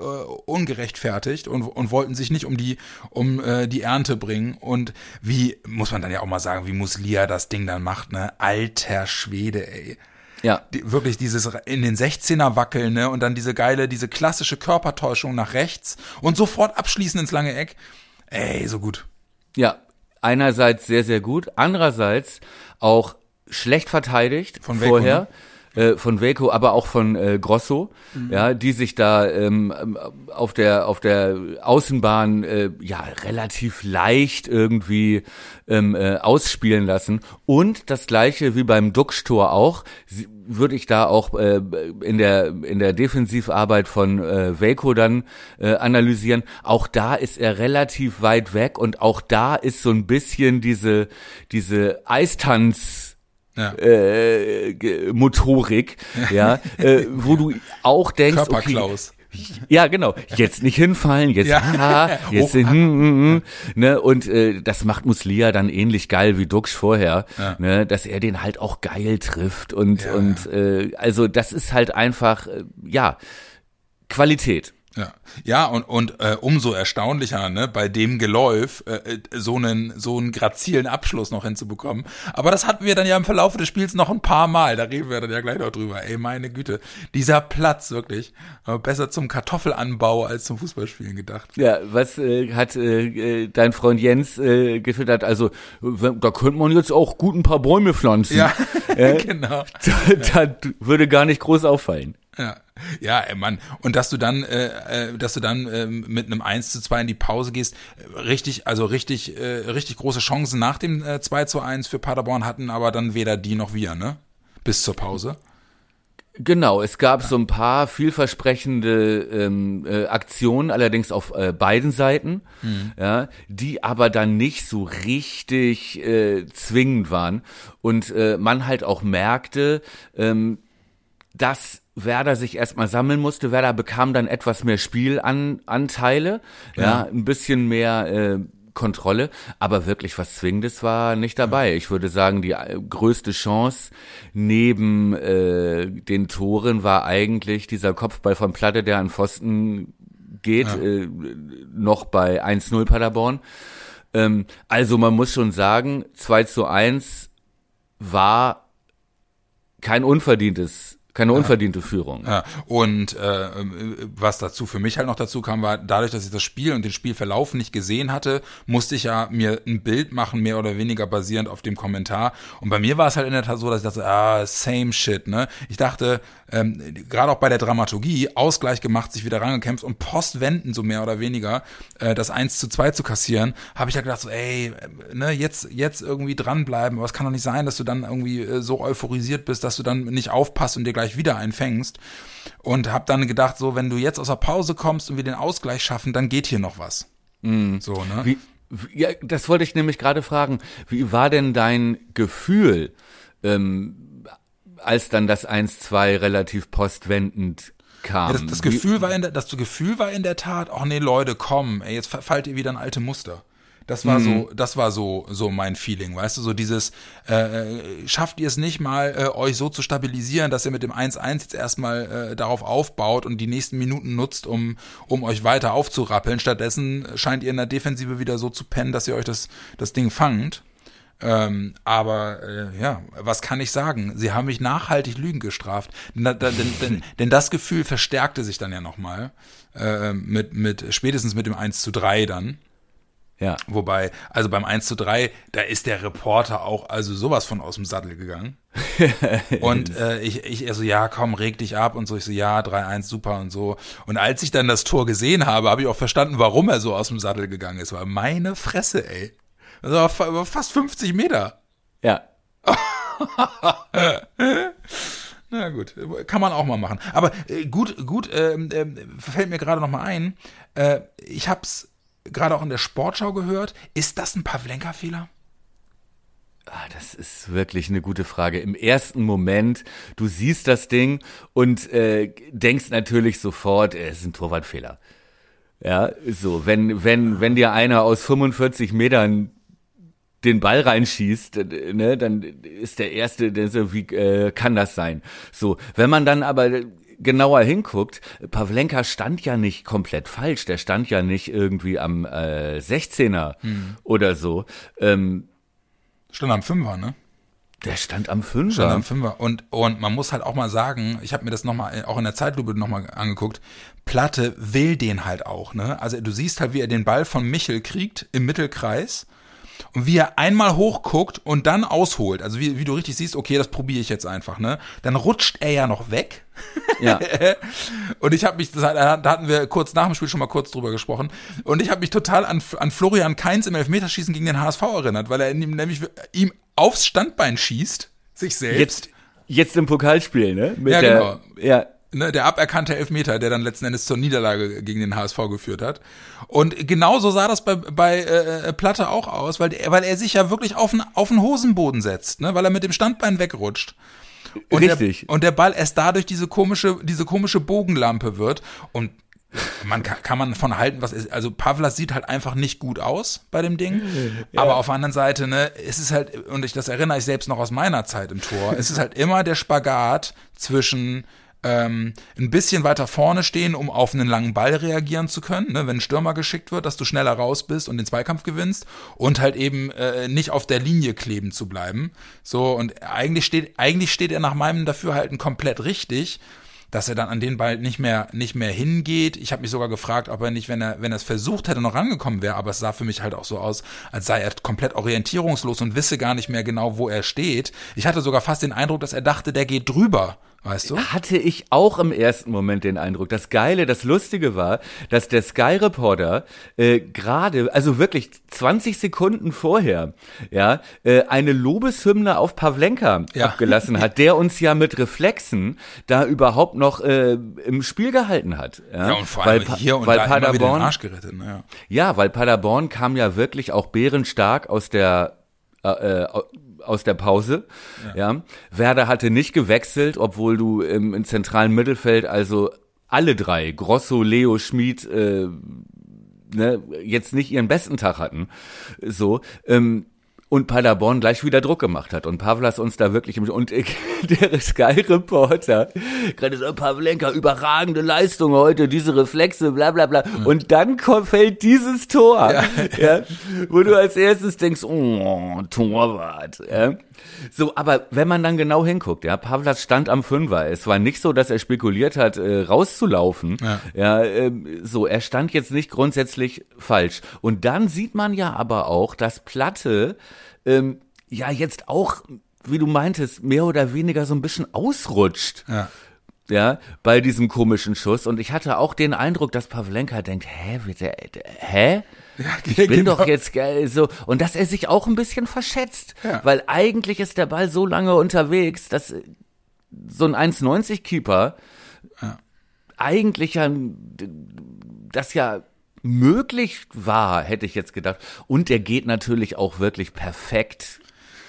ungerechtfertigt und, und wollten sich nicht um die um äh, die Ernte bringen und wie muss man dann ja auch mal sagen wie Muslia das Ding dann macht ne alter Schwede ey ja. Die, wirklich dieses in den 16er wackeln, ne? Und dann diese geile, diese klassische Körpertäuschung nach rechts und sofort abschließen ins lange Eck. Ey, so gut. Ja, einerseits sehr, sehr gut. Andererseits auch schlecht verteidigt Von vorher. ne? Äh, von Waco, aber auch von äh, Grosso, mhm. ja, die sich da ähm, auf der auf der Außenbahn äh, ja relativ leicht irgendwie ähm, äh, ausspielen lassen und das gleiche wie beim Duxtor auch würde ich da auch äh, in der in der Defensivarbeit von äh, Waco dann äh, analysieren. Auch da ist er relativ weit weg und auch da ist so ein bisschen diese diese Eistanz ja. äh, Motorik, ja, äh, wo du auch denkst, Körperklaus. okay, ja, genau. Jetzt nicht hinfallen, jetzt, ja. ah, (laughs) jetzt, oh, hm, hm, hm, ne, und äh, das macht Muslia dann ähnlich geil wie Dux vorher, ja. ne, dass er den halt auch geil trifft und ja, und äh, also das ist halt einfach, äh, ja, Qualität. Ja, ja und, und äh, umso erstaunlicher, ne, bei dem Geläuf äh, äh, so einen so einen grazilen Abschluss noch hinzubekommen. Aber das hatten wir dann ja im Verlauf des Spiels noch ein paar Mal. Da reden wir dann ja gleich noch drüber. Ey, meine Güte, dieser Platz wirklich äh, besser zum Kartoffelanbau als zum Fußballspielen gedacht. Ja, was äh, hat äh, äh dein Freund Jens äh, gefüttert? Also da könnte man jetzt auch gut ein paar Bäume pflanzen. Ja, äh, (laughs) genau. (laughs) Da, da würde gar nicht groß auffallen. Ja. Ja, Mann. Und dass du dann, äh, äh, dass du dann äh, mit einem 1 zu 2 in die Pause gehst, richtig, also richtig, äh, richtig große Chancen nach dem äh, 2 zu 1 für Paderborn hatten, aber dann weder die noch wir, ne? Bis zur Pause. Genau, es gab so ein paar vielversprechende ähm, äh, Aktionen, allerdings auf äh, beiden Seiten, mhm. ja, die aber dann nicht so richtig äh, zwingend waren und äh, man halt auch merkte, ähm, dass Werder sich erstmal sammeln musste. Werder bekam dann etwas mehr Spielanteile, ja, ja ein bisschen mehr äh, Kontrolle, aber wirklich was Zwingendes war nicht dabei. Ich würde sagen, die äh, größte Chance neben äh, den Toren war eigentlich dieser Kopfball von Platte, der an Pfosten geht, ja. äh, noch bei 1-0 Paderborn. Ähm, also man muss schon sagen, 2 zu 1 war kein unverdientes keine unverdiente Führung. Ja. Und äh, was dazu für mich halt noch dazu kam, war dadurch, dass ich das Spiel und den Spielverlauf nicht gesehen hatte, musste ich ja mir ein Bild machen, mehr oder weniger basierend auf dem Kommentar. Und bei mir war es halt in der Tat so, dass ich dachte, ah, same shit, ne? Ich dachte, ähm, gerade auch bei der Dramaturgie, Ausgleich gemacht, sich wieder rangekämpft und postwenden so mehr oder weniger, äh, das 1 zu 2 zu kassieren, habe ich ja halt gedacht, so, ey, ne, jetzt, jetzt irgendwie dranbleiben, aber es kann doch nicht sein, dass du dann irgendwie äh, so euphorisiert bist, dass du dann nicht aufpasst und dir gleich wieder einfängst. Und habe dann gedacht, so, wenn du jetzt aus der Pause kommst und wir den Ausgleich schaffen, dann geht hier noch was. Mm. So, ne? Wie, ja, das wollte ich nämlich gerade fragen. Wie war denn dein Gefühl, ähm, als dann das 1-2 relativ postwendend kam? Ja, das, das Gefühl war in der, das Gefühl war in der Tat, ach nee, Leute, komm, ey, jetzt fallt ihr wieder in alte Muster. Das war mhm. so, das war so, so mein Feeling, weißt du, so dieses, äh, schafft ihr es nicht mal, äh, euch so zu stabilisieren, dass ihr mit dem 1-1 jetzt erstmal äh, darauf aufbaut und die nächsten Minuten nutzt, um, um euch weiter aufzurappeln. Stattdessen scheint ihr in der Defensive wieder so zu pennen, dass ihr euch das, das Ding fangt. Ähm, aber äh, ja, was kann ich sagen? Sie haben mich nachhaltig Lügen gestraft. Denn, denn, denn, (laughs) denn das Gefühl verstärkte sich dann ja nochmal äh, mit, mit spätestens mit dem 1 zu 3 dann. Ja. Wobei, also beim 1 zu 3, da ist der Reporter auch also sowas von aus dem Sattel gegangen. (laughs) und äh, ich, ich, also ja, komm, reg dich ab und so. Ich so, ja, 3-1, super und so. Und als ich dann das Tor gesehen habe, habe ich auch verstanden, warum er so aus dem Sattel gegangen ist. War meine Fresse, ey. Das war fast 50 Meter. Ja. (laughs) Na gut, kann man auch mal machen. Aber äh, gut, gut, äh, äh, fällt mir gerade noch mal ein. Äh, ich hab's gerade auch in der Sportschau gehört. Ist das ein Pavlenka-Fehler? Ah, das ist wirklich eine gute Frage. Im ersten Moment, du siehst das Ding und äh, denkst natürlich sofort, es ist ein Torwartfehler. Ja, so, wenn, wenn, wenn dir einer aus 45 Metern den Ball reinschießt, äh, ne, dann ist der erste, der so, wie äh, kann das sein? So, wenn man dann aber genauer hinguckt, Pavlenka stand ja nicht komplett falsch, der stand ja nicht irgendwie am äh, 16er hm. oder so. Ähm, stand am Fünfer, ne? Der stand am Fünfer. Stand am Fünfer. Und, und man muss halt auch mal sagen, ich habe mir das nochmal, auch in der Zeitlupe nochmal angeguckt, Platte will den halt auch, ne? Also du siehst halt, wie er den Ball von Michel kriegt im Mittelkreis und wie er einmal hochguckt und dann ausholt, also wie, wie du richtig siehst, okay, das probiere ich jetzt einfach, ne? Dann rutscht er ja noch weg. Ja. (laughs) und ich habe mich, das, da hatten wir kurz nach dem Spiel schon mal kurz drüber gesprochen. Und ich habe mich total an, an Florian Kainz im Elfmeterschießen gegen den HSV erinnert, weil er ihm, nämlich ihm aufs Standbein schießt, sich selbst. Jetzt, jetzt im Pokalspiel, ne? Mit ja, der, genau. Ja ne, der aberkannte Elfmeter, der dann letzten Endes zur Niederlage gegen den HSV geführt hat. Und genauso sah das bei, bei äh, Platte auch aus, weil, weil er sich ja wirklich auf den, auf den Hosenboden setzt, ne, weil er mit dem Standbein wegrutscht. Und Richtig. Der, und der Ball erst dadurch diese komische, diese komische Bogenlampe wird. Und man kann, kann man von halten, was ist. Also Pavlas sieht halt einfach nicht gut aus bei dem Ding. Ja. Aber auf der anderen Seite, ne, es ist halt, und ich das erinnere ich selbst noch aus meiner Zeit im Tor, es ist halt immer der Spagat zwischen ähm, ein bisschen weiter vorne stehen, um auf einen langen Ball reagieren zu können, ne? wenn ein Stürmer geschickt wird, dass du schneller raus bist und den Zweikampf gewinnst und halt eben äh, nicht auf der Linie kleben zu bleiben. So, und eigentlich steht, eigentlich steht er nach meinem Dafürhalten komplett richtig dass er dann an den Ball nicht mehr nicht mehr hingeht. Ich habe mich sogar gefragt, ob er nicht, wenn er wenn er es versucht hätte, noch rangekommen wäre. Aber es sah für mich halt auch so aus, als sei er komplett orientierungslos und wisse gar nicht mehr genau, wo er steht. Ich hatte sogar fast den Eindruck, dass er dachte, der geht drüber Weißt du? Hatte ich auch im ersten Moment den Eindruck. Das Geile, das Lustige war, dass der Sky Reporter äh, gerade, also wirklich 20 Sekunden vorher, ja, äh, eine Lobeshymne auf Pavlenka ja. abgelassen hat, der uns ja mit Reflexen da überhaupt noch äh, im Spiel gehalten hat. Ja, ja und vor allem weil, hier und weil da Paderborn, den Arsch gerettet. Ne? Ja. ja, weil Paderborn kam ja wirklich auch bärenstark aus der äh, äh aus der Pause. Ja. ja. Werder hatte nicht gewechselt, obwohl du im, im zentralen Mittelfeld also alle drei, Grosso, Leo, Schmid, äh, ne, jetzt nicht ihren besten Tag hatten. So, ähm, und Paderborn gleich wieder Druck gemacht hat und Pavlas uns da wirklich im und (laughs) der Sky Reporter gerade so Pavlenka überragende Leistung heute diese Reflexe bla bla bla mhm. und dann kommt, fällt dieses Tor ja. ja. wo du als erstes denkst oh Torwart ja. So aber wenn man dann genau hinguckt ja Pavlas stand am Fünfer es war nicht so dass er spekuliert hat äh, rauszulaufen ja, ja äh, so er stand jetzt nicht grundsätzlich falsch und dann sieht man ja aber auch dass Platte ähm, ja jetzt auch, wie du meintest, mehr oder weniger so ein bisschen ausrutscht. Ja. Ja, bei diesem komischen Schuss. Und ich hatte auch den Eindruck, dass Pavlenka denkt, hä, wie der, hä? Ja, ich bin genau. doch jetzt geil, so. Und dass er sich auch ein bisschen verschätzt. Ja. Weil eigentlich ist der Ball so lange unterwegs, dass so ein 1,90 Keeper ja. eigentlich ja, das ja möglich war, hätte ich jetzt gedacht. Und der geht natürlich auch wirklich perfekt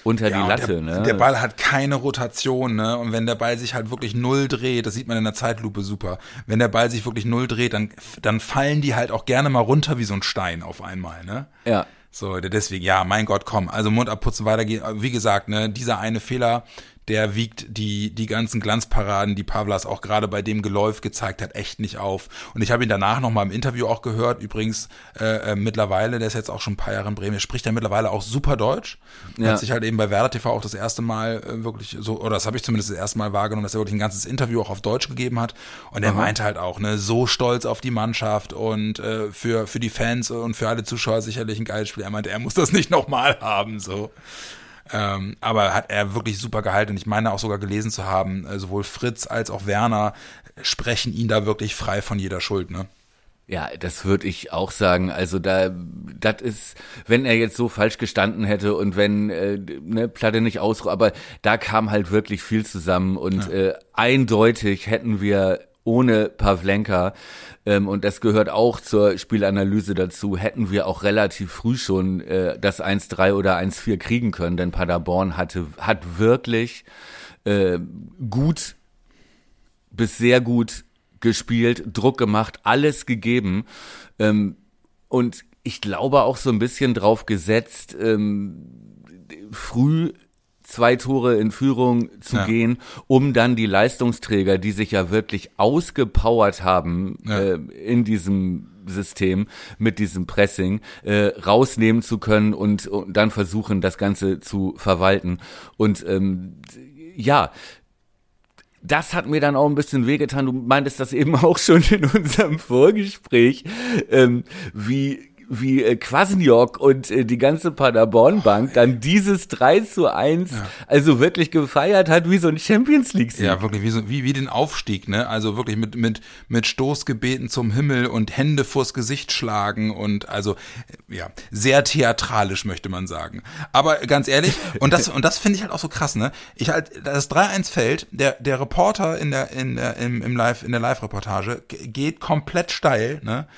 unter ja, die Latte. Der, ne? der Ball hat keine Rotation, ne? Und wenn der Ball sich halt wirklich null dreht, das sieht man in der Zeitlupe super. Wenn der Ball sich wirklich null dreht, dann, dann fallen die halt auch gerne mal runter wie so ein Stein auf einmal, ne? Ja. So, deswegen, ja, mein Gott, komm. Also Mund abputzen, weitergehen. Wie gesagt, ne, dieser eine Fehler, der wiegt die, die ganzen Glanzparaden, die Pavlas auch gerade bei dem Geläuf gezeigt hat, echt nicht auf. Und ich habe ihn danach nochmal im Interview auch gehört, übrigens äh, äh, mittlerweile, der ist jetzt auch schon ein paar Jahre in Bremen, spricht er mittlerweile auch super Deutsch. Ja. Hat sich halt eben bei Werder TV auch das erste Mal äh, wirklich so, oder das habe ich zumindest das erste Mal wahrgenommen, dass er wirklich ein ganzes Interview auch auf Deutsch gegeben hat. Und er meinte halt auch, ne, so stolz auf die Mannschaft und äh, für, für die Fans und für alle Zuschauer sicherlich ein geiles Spiel. Er meinte, er muss das nicht nochmal haben, so. Ähm, aber hat er wirklich super gehalten. Und ich meine auch sogar gelesen zu haben, äh, sowohl Fritz als auch Werner sprechen ihn da wirklich frei von jeder Schuld, ne? Ja, das würde ich auch sagen. Also da, das ist, wenn er jetzt so falsch gestanden hätte und wenn äh, ne, Platte nicht aus, aber da kam halt wirklich viel zusammen und ja. äh, eindeutig hätten wir ohne Pavlenka, ähm, und das gehört auch zur Spielanalyse dazu, hätten wir auch relativ früh schon äh, das 1-3 oder 1-4 kriegen können, denn Paderborn hatte, hat wirklich äh, gut bis sehr gut gespielt, Druck gemacht, alles gegeben. Ähm, und ich glaube auch so ein bisschen drauf gesetzt, ähm, früh zwei Tore in Führung zu ja. gehen, um dann die Leistungsträger, die sich ja wirklich ausgepowert haben ja. äh, in diesem System mit diesem Pressing äh, rausnehmen zu können und, und dann versuchen, das Ganze zu verwalten. Und ähm, ja, das hat mir dann auch ein bisschen wehgetan. Du meintest das eben (laughs) auch schon in unserem Vorgespräch, ähm, wie wie äh, Kwasniok und äh, die ganze Paderborn-Bank dann dieses 3 zu 1 ja. also wirklich gefeiert hat wie so ein Champions League-Sieg. Ja, wirklich, wie, so, wie, wie den Aufstieg, ne? Also wirklich mit, mit, mit Stoßgebeten zum Himmel und Hände vors Gesicht schlagen und also, äh, ja, sehr theatralisch, möchte man sagen. Aber ganz ehrlich, (laughs) und das, und das finde ich halt auch so krass, ne? Ich halt, das 3-1 fällt, der, der Reporter in der, in der, im, im Live, in der Live-Reportage geht komplett steil, ne?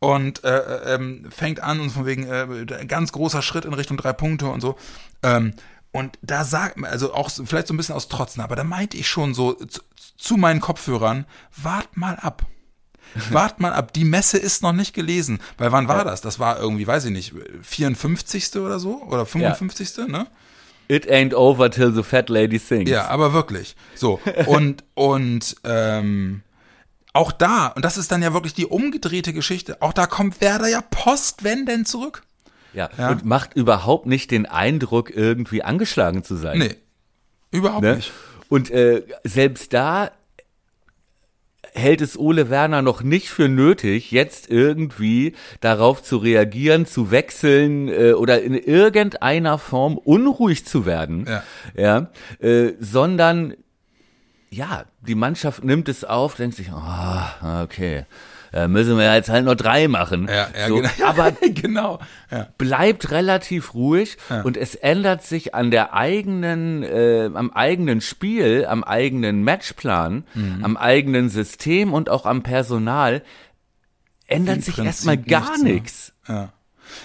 Und äh, äh, ähm, fängt an und von wegen äh, ganz großer Schritt in Richtung drei Punkte und so. Ähm, und da sagt man, also auch vielleicht so ein bisschen aus Trotzen, aber da meinte ich schon so zu, zu meinen Kopfhörern, wart mal ab. (laughs) Wart mal ab, die Messe ist noch nicht gelesen. Weil wann war ja. das? Das war irgendwie, weiß ich nicht, 54. oder so? Oder 55. Ja. ne? It ain't over till the fat lady sings. Ja, aber wirklich. So. (laughs) Und, und ähm, auch da, und das ist dann ja wirklich die umgedrehte Geschichte, auch da kommt Werder ja postwendend zurück. Ja, ja, und macht überhaupt nicht den Eindruck, irgendwie angeschlagen zu sein. Nee, überhaupt ne? nicht. Und äh, selbst da hält es Ole Werner noch nicht für nötig, jetzt irgendwie darauf zu reagieren, zu wechseln äh, oder in irgendeiner Form unruhig zu werden, ja, ja äh, sondern ja, die Mannschaft nimmt es auf, denkt sich, oh, okay, äh, müssen wir jetzt halt nur drei machen. Ja, ja, so, genau. (laughs) Aber genau, ja. bleibt relativ ruhig ja. und es ändert sich an der eigenen, äh, am eigenen Spiel, am eigenen Matchplan, mhm. am eigenen System und auch am Personal ändert Im sich Prinzip erstmal gar nichts. Ja.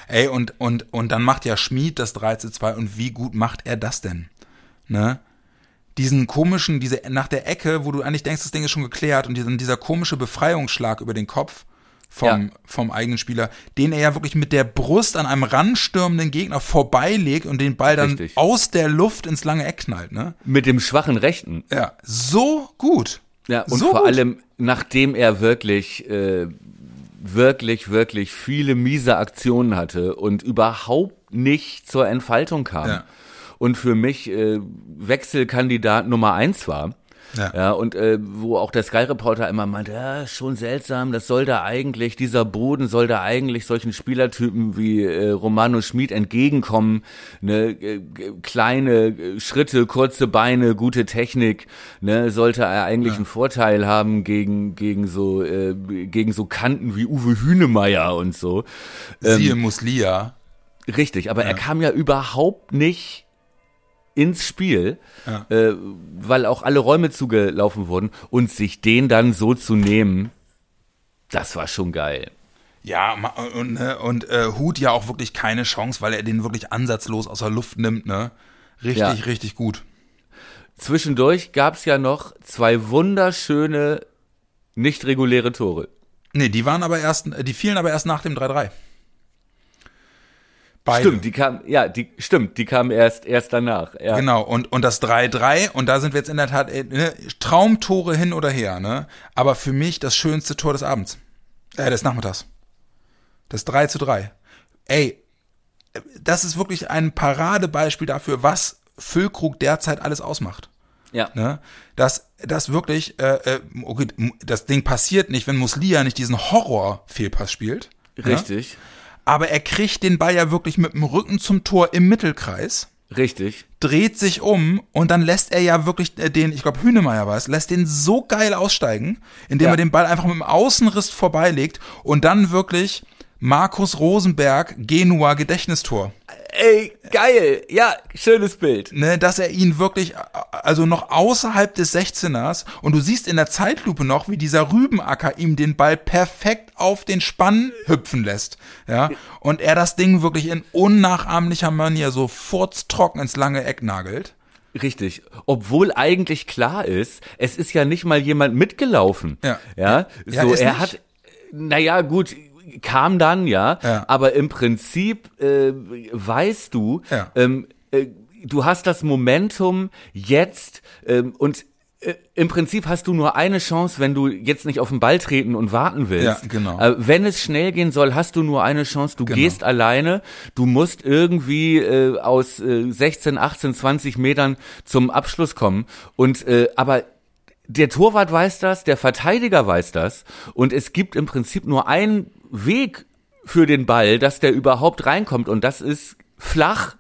Ey, und, und, und dann macht ja Schmied das 3 zu 2 und wie gut macht er das denn? Ne? Diesen komischen, diese nach der Ecke, wo du eigentlich denkst, das Ding ist schon geklärt und diesen, dieser komische Befreiungsschlag über den Kopf vom, ja. vom eigenen Spieler, den er ja wirklich mit der Brust an einem ranstürmenden Gegner vorbeilegt und den Ball dann Richtig. aus der Luft ins lange Eck knallt, ne? Mit dem schwachen Rechten. Ja, so gut. Ja, und so vor gut. allem, nachdem er wirklich, äh, wirklich, wirklich viele miese Aktionen hatte und überhaupt nicht zur Entfaltung kam. Ja und für mich äh, Wechselkandidat Nummer eins war. Ja. ja, und äh, wo auch der Sky-Reporter immer meinte, ja, schon seltsam, das soll da eigentlich, dieser Boden soll da eigentlich solchen Spielertypen wie äh, Romano Schmid entgegenkommen. Ne? Äh, kleine Schritte, kurze Beine, gute Technik, ne? sollte er eigentlich ja. einen Vorteil haben gegen, gegen so, äh, gegen so Kanten wie Uwe Hünemeyer und so. Ähm, Siehe Muslia. Richtig, aber ja. er kam ja überhaupt nicht ins Spiel, ja. äh, weil auch alle Räume zugelaufen wurden und sich den dann so zu nehmen, das war schon geil. Ja, und, ne, und äh, Hut ja auch wirklich keine Chance, weil er den wirklich ansatzlos aus der Luft nimmt, ne? Richtig, ja. richtig gut. Zwischendurch gab es ja noch zwei wunderschöne, nicht reguläre Tore. Nee, die waren aber erst, die fielen aber erst nach dem 3-3. Beide. Stimmt, die kam, ja, die, stimmt, die kam erst, erst danach, ja. Genau, und, und das 3-3, und da sind wir jetzt in der Tat, äh, ne, Traumtore hin oder her, ne? Aber für mich das schönste Tor des Abends. Äh, des Nachmittags. Das 3 zu 3. Ey, das ist wirklich ein Paradebeispiel dafür, was Füllkrug derzeit alles ausmacht. Ja. Ne? Dass, dass wirklich, äh, äh okay, das Ding passiert nicht, wenn Muslia nicht diesen Horror-Fehlpass spielt. Ne? Richtig. Ne? Aber er kriegt den Ball ja wirklich mit dem Rücken zum Tor im Mittelkreis. Richtig. Dreht sich um und dann lässt er ja wirklich äh, den, ich glaube Hünemeyer war es, lässt den so geil aussteigen, indem ja. er den Ball einfach mit dem Außenriss vorbeilegt und dann wirklich Markus Rosenberg Genua Gedächtnistor. Ey, geil. Ja, schönes Bild. Ne, dass er ihn wirklich, also noch außerhalb des 16ers und du siehst in der Zeitlupe noch, wie dieser Rübenacker ihm den Ball perfekt auf den Spann hüpfen lässt. Ja, und er das Ding wirklich in unnachahmlicher Manier so furztrocken ins lange Eck nagelt. Richtig. Obwohl eigentlich klar ist, es ist ja nicht mal jemand mitgelaufen. Ja. Ja. So, ja, er nicht. hat, naja, gut, kam dann, ja. ja. Aber im Prinzip äh, weißt du, ja. ähm, äh, du hast das Momentum jetzt ähm, und äh, im Prinzip hast du nur eine Chance, wenn du jetzt nicht auf den Ball treten und warten willst. Ja, genau. Äh, wenn es schnell gehen soll, hast du nur eine Chance. Du genau. gehst alleine. Du musst irgendwie äh, aus äh, 16, 18, 20 Metern zum Abschluss kommen. Und äh, aber der Torwart weiß das, der Verteidiger weiß das. Und es gibt im Prinzip nur einen Weg für den Ball, dass der überhaupt reinkommt. Und das ist flach,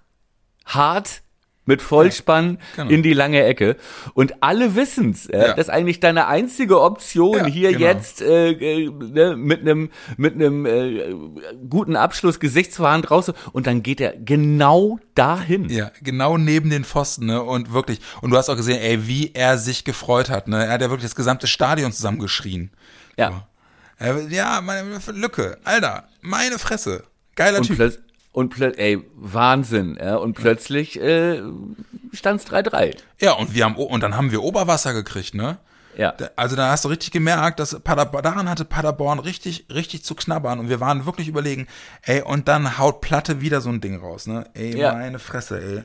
hart, mit Vollspann ja, genau. in die lange Ecke. Und alle wissen's. Äh, ja. Das ist eigentlich deine einzige Option, ja, hier genau. jetzt äh, äh, ne, mit einem mit einem äh, guten Abschluss gesichtswahrend raus. Und dann geht er genau dahin. Ja, genau neben den Pfosten. Ne? Und wirklich, und du hast auch gesehen, ey, wie er sich gefreut hat. Ne? Er hat ja wirklich das gesamte Stadion zusammengeschrien. Ja. So. Ja, meine Lücke. Alter, meine Fresse. Geiler und Typ. Und plötzlich, ey, Wahnsinn, ja, und plötzlich äh, stand es 3-3. Ja, und wir haben und dann haben wir Oberwasser gekriegt, ne? Ja. Also da hast du richtig gemerkt, dass Paderborn, daran hatte Paderborn richtig, richtig zu knabbern und wir waren wirklich überlegen, ey, und dann haut Platte wieder so ein Ding raus, ne? Ey, ja. meine Fresse, ey.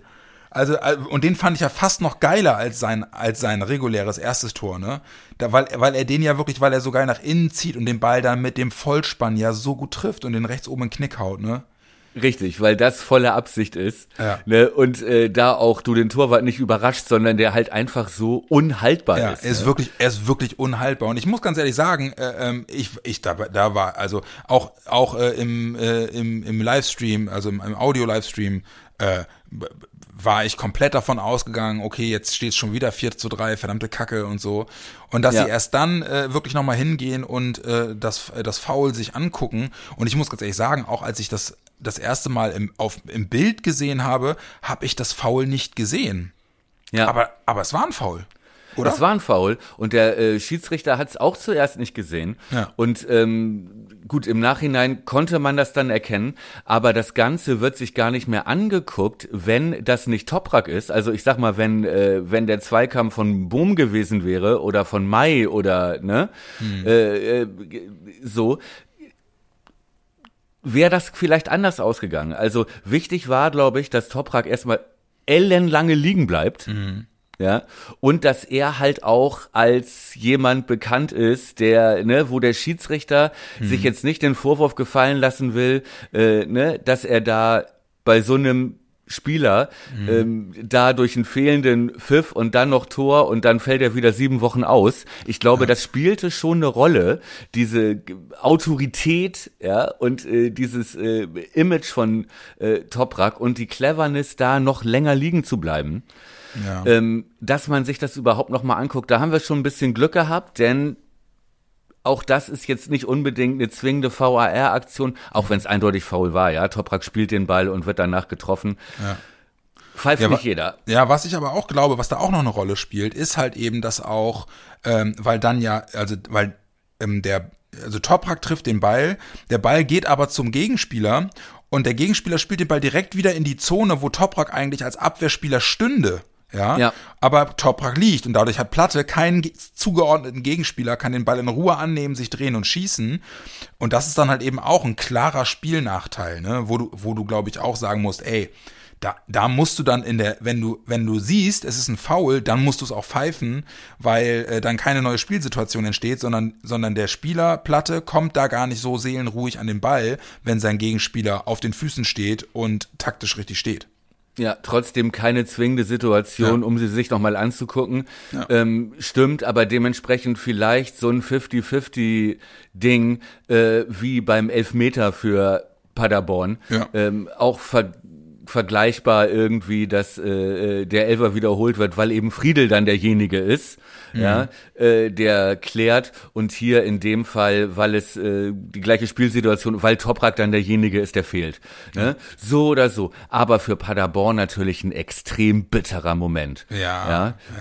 Also, äh, und den fand ich ja fast noch geiler als sein, als sein reguläres erstes Tor, ne? Da, weil, weil er den ja wirklich, weil er so geil nach innen zieht und den Ball dann mit dem Vollspann ja so gut trifft und den rechts oben in den Knick haut, ne? Richtig, weil das volle Absicht ist. Ja. Ne? Und äh, da auch du den Torwart nicht überrascht, sondern der halt einfach so unhaltbar ja, ist. Er ist ne? wirklich, er ist wirklich unhaltbar. Und ich muss ganz ehrlich sagen, äh, ähm, ich, ich da, da war, also auch, auch äh, im, äh, im, im Livestream, also im, im Audio-Livestream, äh, war ich komplett davon ausgegangen, okay, jetzt steht es schon wieder 4 zu 3, verdammte Kacke und so. Und dass ja. sie erst dann äh, wirklich nochmal hingehen und äh, das, äh, das Foul sich angucken. Und ich muss ganz ehrlich sagen, auch als ich das das erste Mal im, auf, im Bild gesehen habe, habe ich das Foul nicht gesehen. Ja. Aber, aber es war ein Foul. Oder? Es war ein Foul und der äh, Schiedsrichter hat es auch zuerst nicht gesehen. Ja. Und ähm, gut, im Nachhinein konnte man das dann erkennen, aber das Ganze wird sich gar nicht mehr angeguckt, wenn das nicht Toprak ist. Also ich sag mal, wenn, äh, wenn der Zweikampf von Boom gewesen wäre oder von Mai oder ne, hm. äh, äh, so, wäre das vielleicht anders ausgegangen. Also wichtig war, glaube ich, dass Toprak erstmal ellenlange liegen bleibt. Mhm. Ja, und dass er halt auch als jemand bekannt ist, der, ne, wo der Schiedsrichter mhm. sich jetzt nicht den Vorwurf gefallen lassen will, äh, ne, dass er da bei so einem Spieler mhm. ähm, da durch einen fehlenden Pfiff und dann noch Tor und dann fällt er wieder sieben Wochen aus. Ich glaube, ja. das spielte schon eine Rolle, diese Autorität, ja, und äh, dieses äh, Image von äh, Toprak und die Cleverness, da noch länger liegen zu bleiben. Ja. Ähm, dass man sich das überhaupt noch mal anguckt. Da haben wir schon ein bisschen Glück gehabt, denn auch das ist jetzt nicht unbedingt eine zwingende VAR-Aktion, auch wenn es eindeutig faul war, ja. Toprak spielt den Ball und wird danach getroffen. Ja. Pfeift ja, nicht jeder. Ja, was ich aber auch glaube, was da auch noch eine Rolle spielt, ist halt eben, dass auch, ähm, weil dann ja, also weil ähm, der, also Toprak trifft den Ball, der Ball geht aber zum Gegenspieler und der Gegenspieler spielt den Ball direkt wieder in die Zone, wo Toprak eigentlich als Abwehrspieler stünde. Ja? ja. Aber Toprak liegt und dadurch hat Platte keinen zugeordneten Gegenspieler, kann den Ball in Ruhe annehmen, sich drehen und schießen. Und das ist dann halt eben auch ein klarer Spielnachteil, ne? wo du, wo du, glaube ich, auch sagen musst, ey, da, da musst du dann in der, wenn du, wenn du siehst, es ist ein Foul, dann musst du es auch pfeifen, weil äh, dann keine neue Spielsituation entsteht, sondern, sondern der Spieler Platte kommt da gar nicht so seelenruhig an den Ball, wenn sein Gegenspieler auf den Füßen steht und taktisch richtig steht. Ja, trotzdem keine zwingende Situation, ja. um sie sich nochmal anzugucken. Ja. Ähm, stimmt, aber dementsprechend vielleicht so ein 50-50-Ding äh, wie beim Elfmeter für Paderborn. Ja. Ähm, auch ver vergleichbar irgendwie, dass äh, äh, der Elfer wiederholt wird, weil eben Friedel dann derjenige ist, mhm. ja, äh, der klärt und hier in dem Fall, weil es äh, die gleiche Spielsituation, weil Toprak dann derjenige ist, der fehlt. Ne? Ja. So oder so. Aber für Paderborn natürlich ein extrem bitterer Moment. Ja. ja?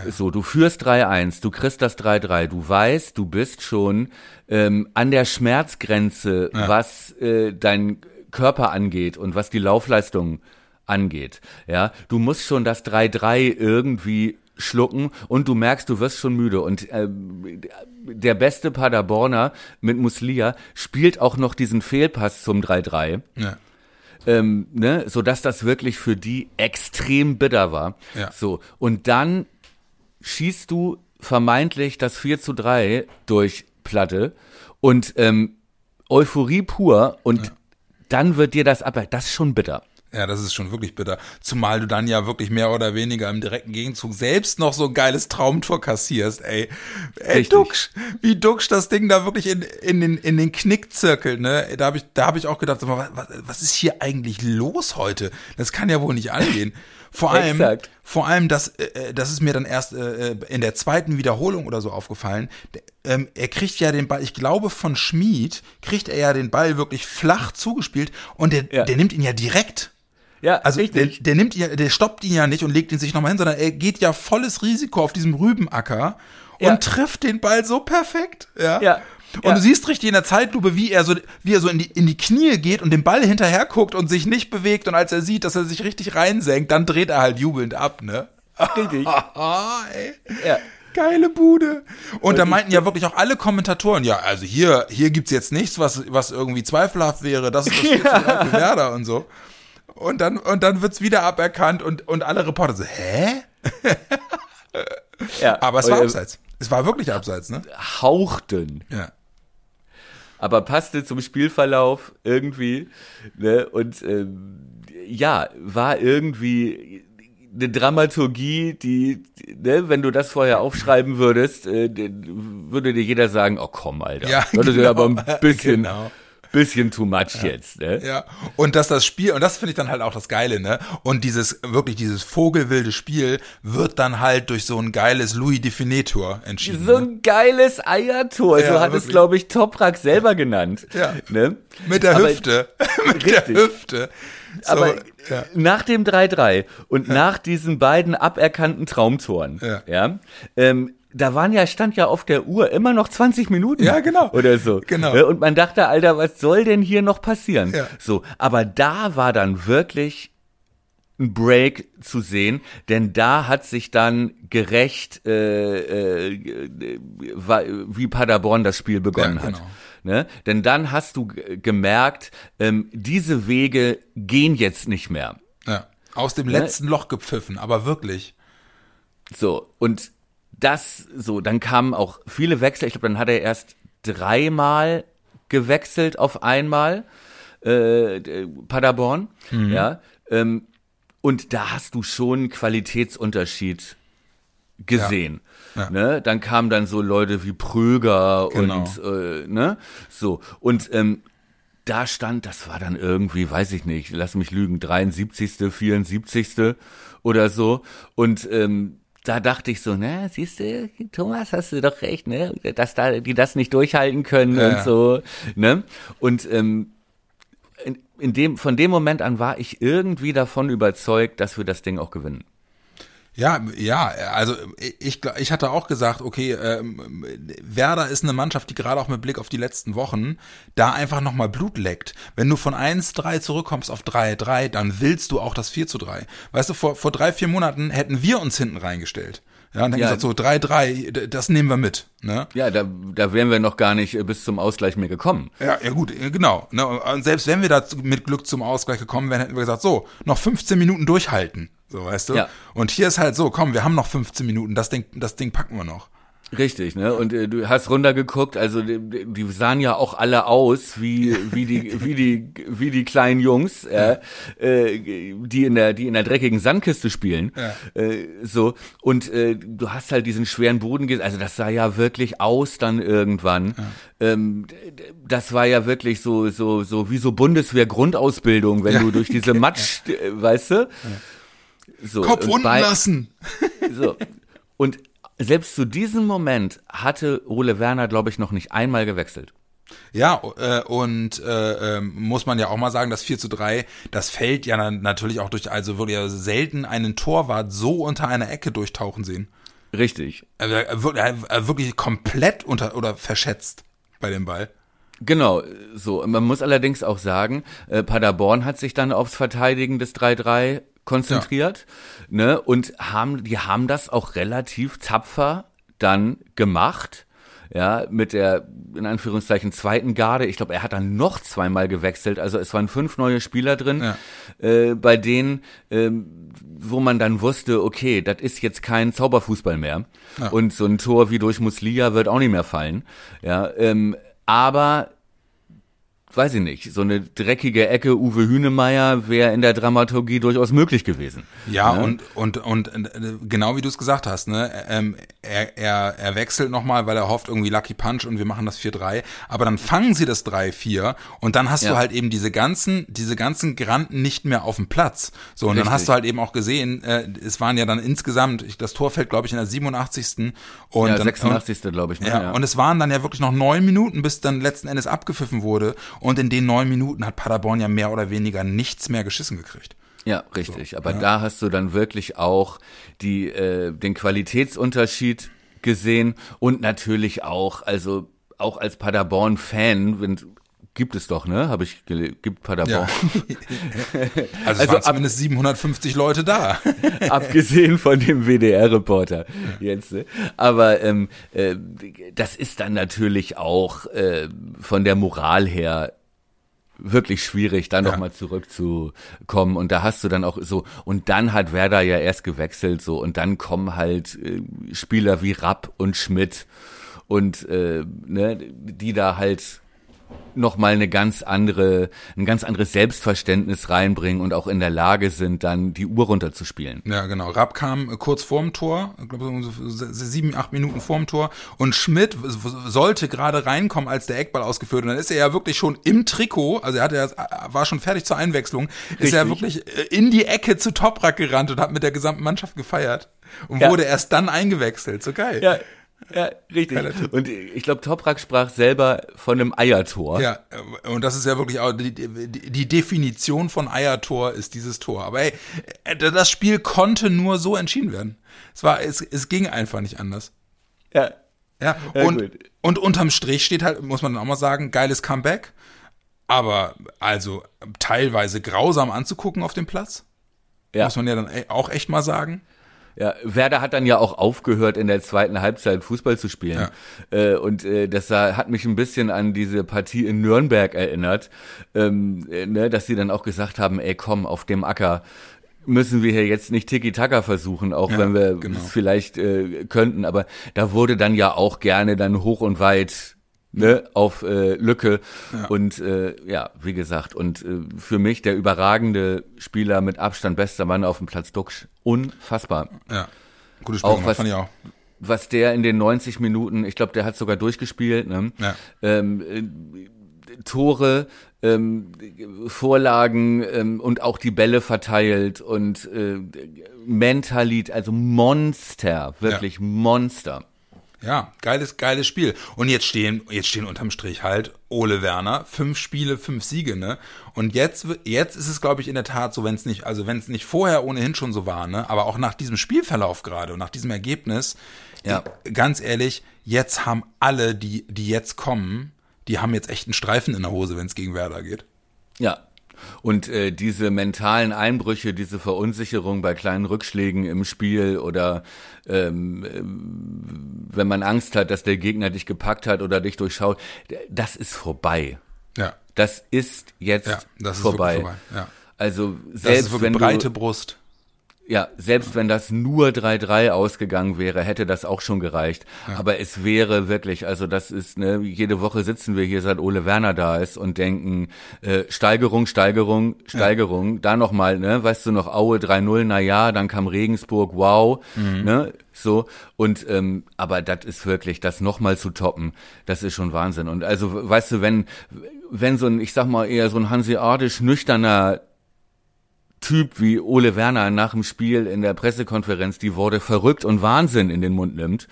ja. So, du führst 3-1, du kriegst das 3-3, du weißt, du bist schon ähm, an der Schmerzgrenze, was äh, dein Körper angeht und was die Laufleistung angeht. Ja, du musst schon das 3-3 irgendwie schlucken und du merkst, du wirst schon müde. Und äh, der beste Paderborner mit Muslia spielt auch noch diesen Fehlpass zum 3-3. Ja. Ähm, ne, so dass das wirklich für die extrem bitter war. Ja. So und dann schießt du vermeintlich das 4 zu 3 durch Platte und ähm, Euphorie pur und ja. dann wird dir das ab. Das ist schon bitter. Ja, das ist schon wirklich bitter. Zumal du dann ja wirklich mehr oder weniger im direkten Gegenzug selbst noch so ein geiles Traumtor kassierst, ey. Ey, Duxch, wie Duxch das Ding da wirklich in, in, den, in den Knick zirkelt, ne? Da habe ich, da hab ich auch gedacht, was, was ist hier eigentlich los heute? Das kann ja wohl nicht angehen. Vor (laughs) allem, Exakt. vor allem, das, äh, das ist mir dann erst äh, in der zweiten Wiederholung oder so aufgefallen. Ähm, er kriegt ja den Ball, ich glaube von Schmied kriegt er ja den Ball wirklich flach zugespielt und der, ja. der nimmt ihn ja direkt. Ja, also der, der nimmt ihn, der stoppt ihn ja nicht und legt ihn sich nochmal hin, sondern er geht ja volles Risiko auf diesem Rübenacker und ja. trifft den Ball so perfekt. Ja. ja. Und ja. du siehst richtig in der Zeitlupe, wie er so, wie er so in die, in die Knie geht und den Ball hinterher guckt und sich nicht bewegt. Und als er sieht, dass er sich richtig reinsenkt, dann dreht er halt jubelnd ab, ne? Richtig. (laughs) ja. Geile Bude. Und da meinten ja wirklich auch alle Kommentatoren, ja, also hier, hier gibt's jetzt nichts, was, was irgendwie zweifelhaft wäre. Das ist das (laughs) ja. für Werder und so. Und dann, und dann wird's wieder aberkannt und, und alle Reporter so, hä? (laughs) ja, Aber es war abseits. Es war wirklich abseits, ne? Hauchten. Ja. Aber passte zum Spielverlauf irgendwie. Ne? Und ähm, ja, war irgendwie eine Dramaturgie, die, ne, wenn du das vorher aufschreiben würdest, äh, würde dir jeder sagen, oh komm, Alter. Ja, Würde genau, aber ein bisschen, (laughs) genau bisschen too much ja. jetzt, ne? Ja. Und dass das Spiel, und das finde ich dann halt auch das Geile, ne? Und dieses, wirklich dieses vogelwilde Spiel wird dann halt durch so ein geiles Louis Definitor entschieden. So ein ne? geiles Eiertor, ja, so hat wirklich. es, glaube ich, Toprak selber genannt. Ja. Ne? Mit der Aber, Hüfte. (laughs) Mit richtig. der Hüfte. So, aber ja. nach dem 3-3 und nach diesen beiden aberkannten Traumtoren, ja, ja ähm, da waren ja, stand ja auf der Uhr immer noch 20 Minuten. Ja, genau. Oder so. Genau. Und man dachte, Alter, was soll denn hier noch passieren? Ja. So. Aber da war dann wirklich ein Break zu sehen, denn da hat sich dann gerecht, äh, äh, wie Paderborn das Spiel begonnen ja, genau. hat. Ne? Denn dann hast du gemerkt, ähm, diese Wege gehen jetzt nicht mehr. Ja. Aus dem ne? letzten ne? Loch gepfiffen, aber wirklich. So, und das so, dann kamen auch viele Wechsel. Ich glaube, dann hat er erst dreimal gewechselt auf einmal, äh, Paderborn, mhm. ja. Ähm, und da hast du schon Qualitätsunterschied gesehen. Ja. Ja. Ne? Dann kamen dann so Leute wie Pröger genau. und äh, ne, so und ähm, da stand, das war dann irgendwie, weiß ich nicht, lass mich lügen, 73., 74. oder so und ähm, da dachte ich so, ne, siehst du, Thomas, hast du doch recht, ne, dass da die das nicht durchhalten können ja. und so, ne? Und ähm, in, in dem von dem Moment an war ich irgendwie davon überzeugt, dass wir das Ding auch gewinnen. Ja, ja, also ich, ich hatte auch gesagt, okay, ähm, Werder ist eine Mannschaft, die gerade auch mit Blick auf die letzten Wochen da einfach nochmal Blut leckt. Wenn du von 1-3 zurückkommst auf 3-3, dann willst du auch das 4 zu 3. Weißt du, vor, vor drei, vier Monaten hätten wir uns hinten reingestellt. Ja, und dann ja. gesagt, so 3-3, das nehmen wir mit. Ne? Ja, da, da wären wir noch gar nicht äh, bis zum Ausgleich mehr gekommen. Ja, ja gut, äh, genau. Ne? Und selbst wenn wir da mit Glück zum Ausgleich gekommen wären, hätten wir gesagt, so, noch 15 Minuten durchhalten. So, weißt du? Ja. Und hier ist halt so, komm, wir haben noch 15 Minuten, das Ding, das Ding packen wir noch. Richtig, ne? Und äh, du hast runtergeguckt, also die, die sahen ja auch alle aus wie wie die wie die wie die kleinen Jungs, äh, äh, die in der die in der dreckigen Sandkiste spielen, ja. äh, so und äh, du hast halt diesen schweren Boden, also das sah ja wirklich aus dann irgendwann. Ja. Ähm, das war ja wirklich so so so wie so Bundeswehr Grundausbildung, wenn ja. du durch diese (laughs) Matsch, weißt du? So, Kopf unten bei, lassen. So. Und selbst zu diesem Moment hatte Ole Werner, glaube ich, noch nicht einmal gewechselt. Ja, äh, und äh, äh, muss man ja auch mal sagen, das 4 zu 3, das fällt ja natürlich auch durch, also würde ja selten einen Torwart so unter einer Ecke durchtauchen sehen. Richtig. Er, wirklich komplett unter oder verschätzt bei dem Ball. Genau, so. Man muss allerdings auch sagen, äh, Paderborn hat sich dann aufs Verteidigen des 3-3 konzentriert, ja. ne? Und haben, die haben das auch relativ tapfer dann gemacht. Ja, mit der, in Anführungszeichen, zweiten Garde. Ich glaube, er hat dann noch zweimal gewechselt. Also es waren fünf neue Spieler drin, ja. äh, bei denen, ähm, wo man dann wusste, okay, das ist jetzt kein Zauberfußball mehr. Ja. Und so ein Tor wie durch Muslia wird auch nicht mehr fallen. Ja, ähm, aber weiß ich nicht, so eine dreckige Ecke Uwe Hünemeyer wäre in der Dramaturgie durchaus möglich gewesen. Ja, ne? und, und, und äh, genau wie du es gesagt hast, ne, ähm, er, er, er wechselt nochmal, weil er hofft irgendwie Lucky Punch und wir machen das 4-3, aber dann fangen sie das 3-4 und dann hast ja. du halt eben diese ganzen, diese ganzen Granten nicht mehr auf dem Platz. So, und Richtig. dann hast du halt eben auch gesehen, äh, es waren ja dann insgesamt, das Tor fällt glaube ich in der 87. und ja, dann, 86. glaube ich. Ne? Ja, ja, und es waren dann ja wirklich noch neun Minuten, bis dann letzten Endes abgepfiffen wurde und in den neun Minuten hat Paderborn ja mehr oder weniger nichts mehr geschissen gekriegt. Ja, richtig. So, Aber ja. da hast du dann wirklich auch die, äh, den Qualitätsunterschied gesehen und natürlich auch, also auch als Paderborn-Fan, wenn gibt es doch, ne? Habe ich gibt Paderborn. Ja. (laughs) also, also waren zumindest 750 Leute da. (laughs) abgesehen von dem WDR-Reporter jetzt. Ne? Aber ähm, äh, das ist dann natürlich auch äh, von der Moral her wirklich schwierig, da ja. nochmal zurückzukommen. Und da hast du dann auch so, und dann hat Werder ja erst gewechselt, so, und dann kommen halt äh, Spieler wie Rapp und Schmidt und äh, ne, die da halt noch mal eine ganz andere, ein ganz anderes Selbstverständnis reinbringen und auch in der Lage sind, dann die Uhr runterzuspielen. Ja, genau. Rapp kam äh, kurz vorm Tor, ich glaube sieben, acht Minuten vorm Tor und Schmidt sollte gerade reinkommen, als der Eckball ausgeführt und dann ist er ja wirklich schon im Trikot, also er hatte ja, war schon fertig zur Einwechslung, Richtig. ist er wirklich äh, in die Ecke zu Toprak gerannt und hat mit der gesamten Mannschaft gefeiert und ja. wurde erst dann eingewechselt. So geil. Ja, ja, richtig. Und ich glaube, Toprak sprach selber von einem Eiertor. Ja, und das ist ja wirklich auch die, die, Definition von Eiertor ist dieses Tor. Aber ey, das Spiel konnte nur so entschieden werden. Es war, es, es ging einfach nicht anders. Ja. Ja, und, ja, und unterm Strich steht halt, muss man dann auch mal sagen, geiles Comeback. Aber also teilweise grausam anzugucken auf dem Platz. Ja. Muss man ja dann auch echt mal sagen. Ja, Werder hat dann ja auch aufgehört, in der zweiten Halbzeit Fußball zu spielen. Ja. Äh, und äh, das hat mich ein bisschen an diese Partie in Nürnberg erinnert, ähm, äh, ne, dass sie dann auch gesagt haben, ey komm, auf dem Acker müssen wir hier jetzt nicht Tiki-Taka versuchen, auch ja, wenn wir genau. es vielleicht äh, könnten. Aber da wurde dann ja auch gerne dann hoch und weit ne, auf äh, Lücke. Ja. Und äh, ja, wie gesagt, und äh, für mich der überragende Spieler mit Abstand bester Mann auf dem Platz Duxch. Unfassbar. Ja, gutes Spiel, auch was, fand ich auch. Was der in den 90 Minuten, ich glaube, der hat sogar durchgespielt, ne? Ja. Ähm, äh, Tore, ähm, Vorlagen ähm, und auch die Bälle verteilt und äh, Mentalit, also Monster, wirklich ja. Monster. Ja, geiles, geiles Spiel. Und jetzt stehen, jetzt stehen unterm Strich halt Ole Werner, fünf Spiele, fünf Siege, ne? Und jetzt, jetzt ist es, glaube ich, in der Tat so, wenn es nicht, also wenn es nicht vorher ohnehin schon so war, ne? Aber auch nach diesem Spielverlauf gerade und nach diesem Ergebnis, ja. ganz ehrlich, jetzt haben alle, die, die jetzt kommen, die haben jetzt echt einen Streifen in der Hose, wenn es gegen Werder geht. Ja, und äh, diese mentalen Einbrüche, diese Verunsicherung bei kleinen Rückschlägen im Spiel oder ähm, äh, wenn man Angst hat, dass der Gegner dich gepackt hat oder dich durchschaut, das ist vorbei. Ja. Das ist jetzt ja, das ist vorbei. vorbei. Ja. Also selbst wenn breite Brust. Ja, selbst wenn das nur 3-3 ausgegangen wäre, hätte das auch schon gereicht. Ja. Aber es wäre wirklich, also das ist, ne, jede Woche sitzen wir hier, seit Ole Werner da ist und denken, äh, Steigerung, Steigerung, Steigerung. Ja. Da nochmal, ne, weißt du noch, Aue 3-0, na ja, dann kam Regensburg, wow, mhm. ne, so. Und, ähm, aber das ist wirklich, das nochmal zu toppen, das ist schon Wahnsinn. Und also, weißt du, wenn, wenn so ein, ich sag mal, eher so ein hanseatisch nüchterner Typ wie Ole Werner nach dem Spiel in der Pressekonferenz die Worte verrückt und Wahnsinn in den Mund nimmt,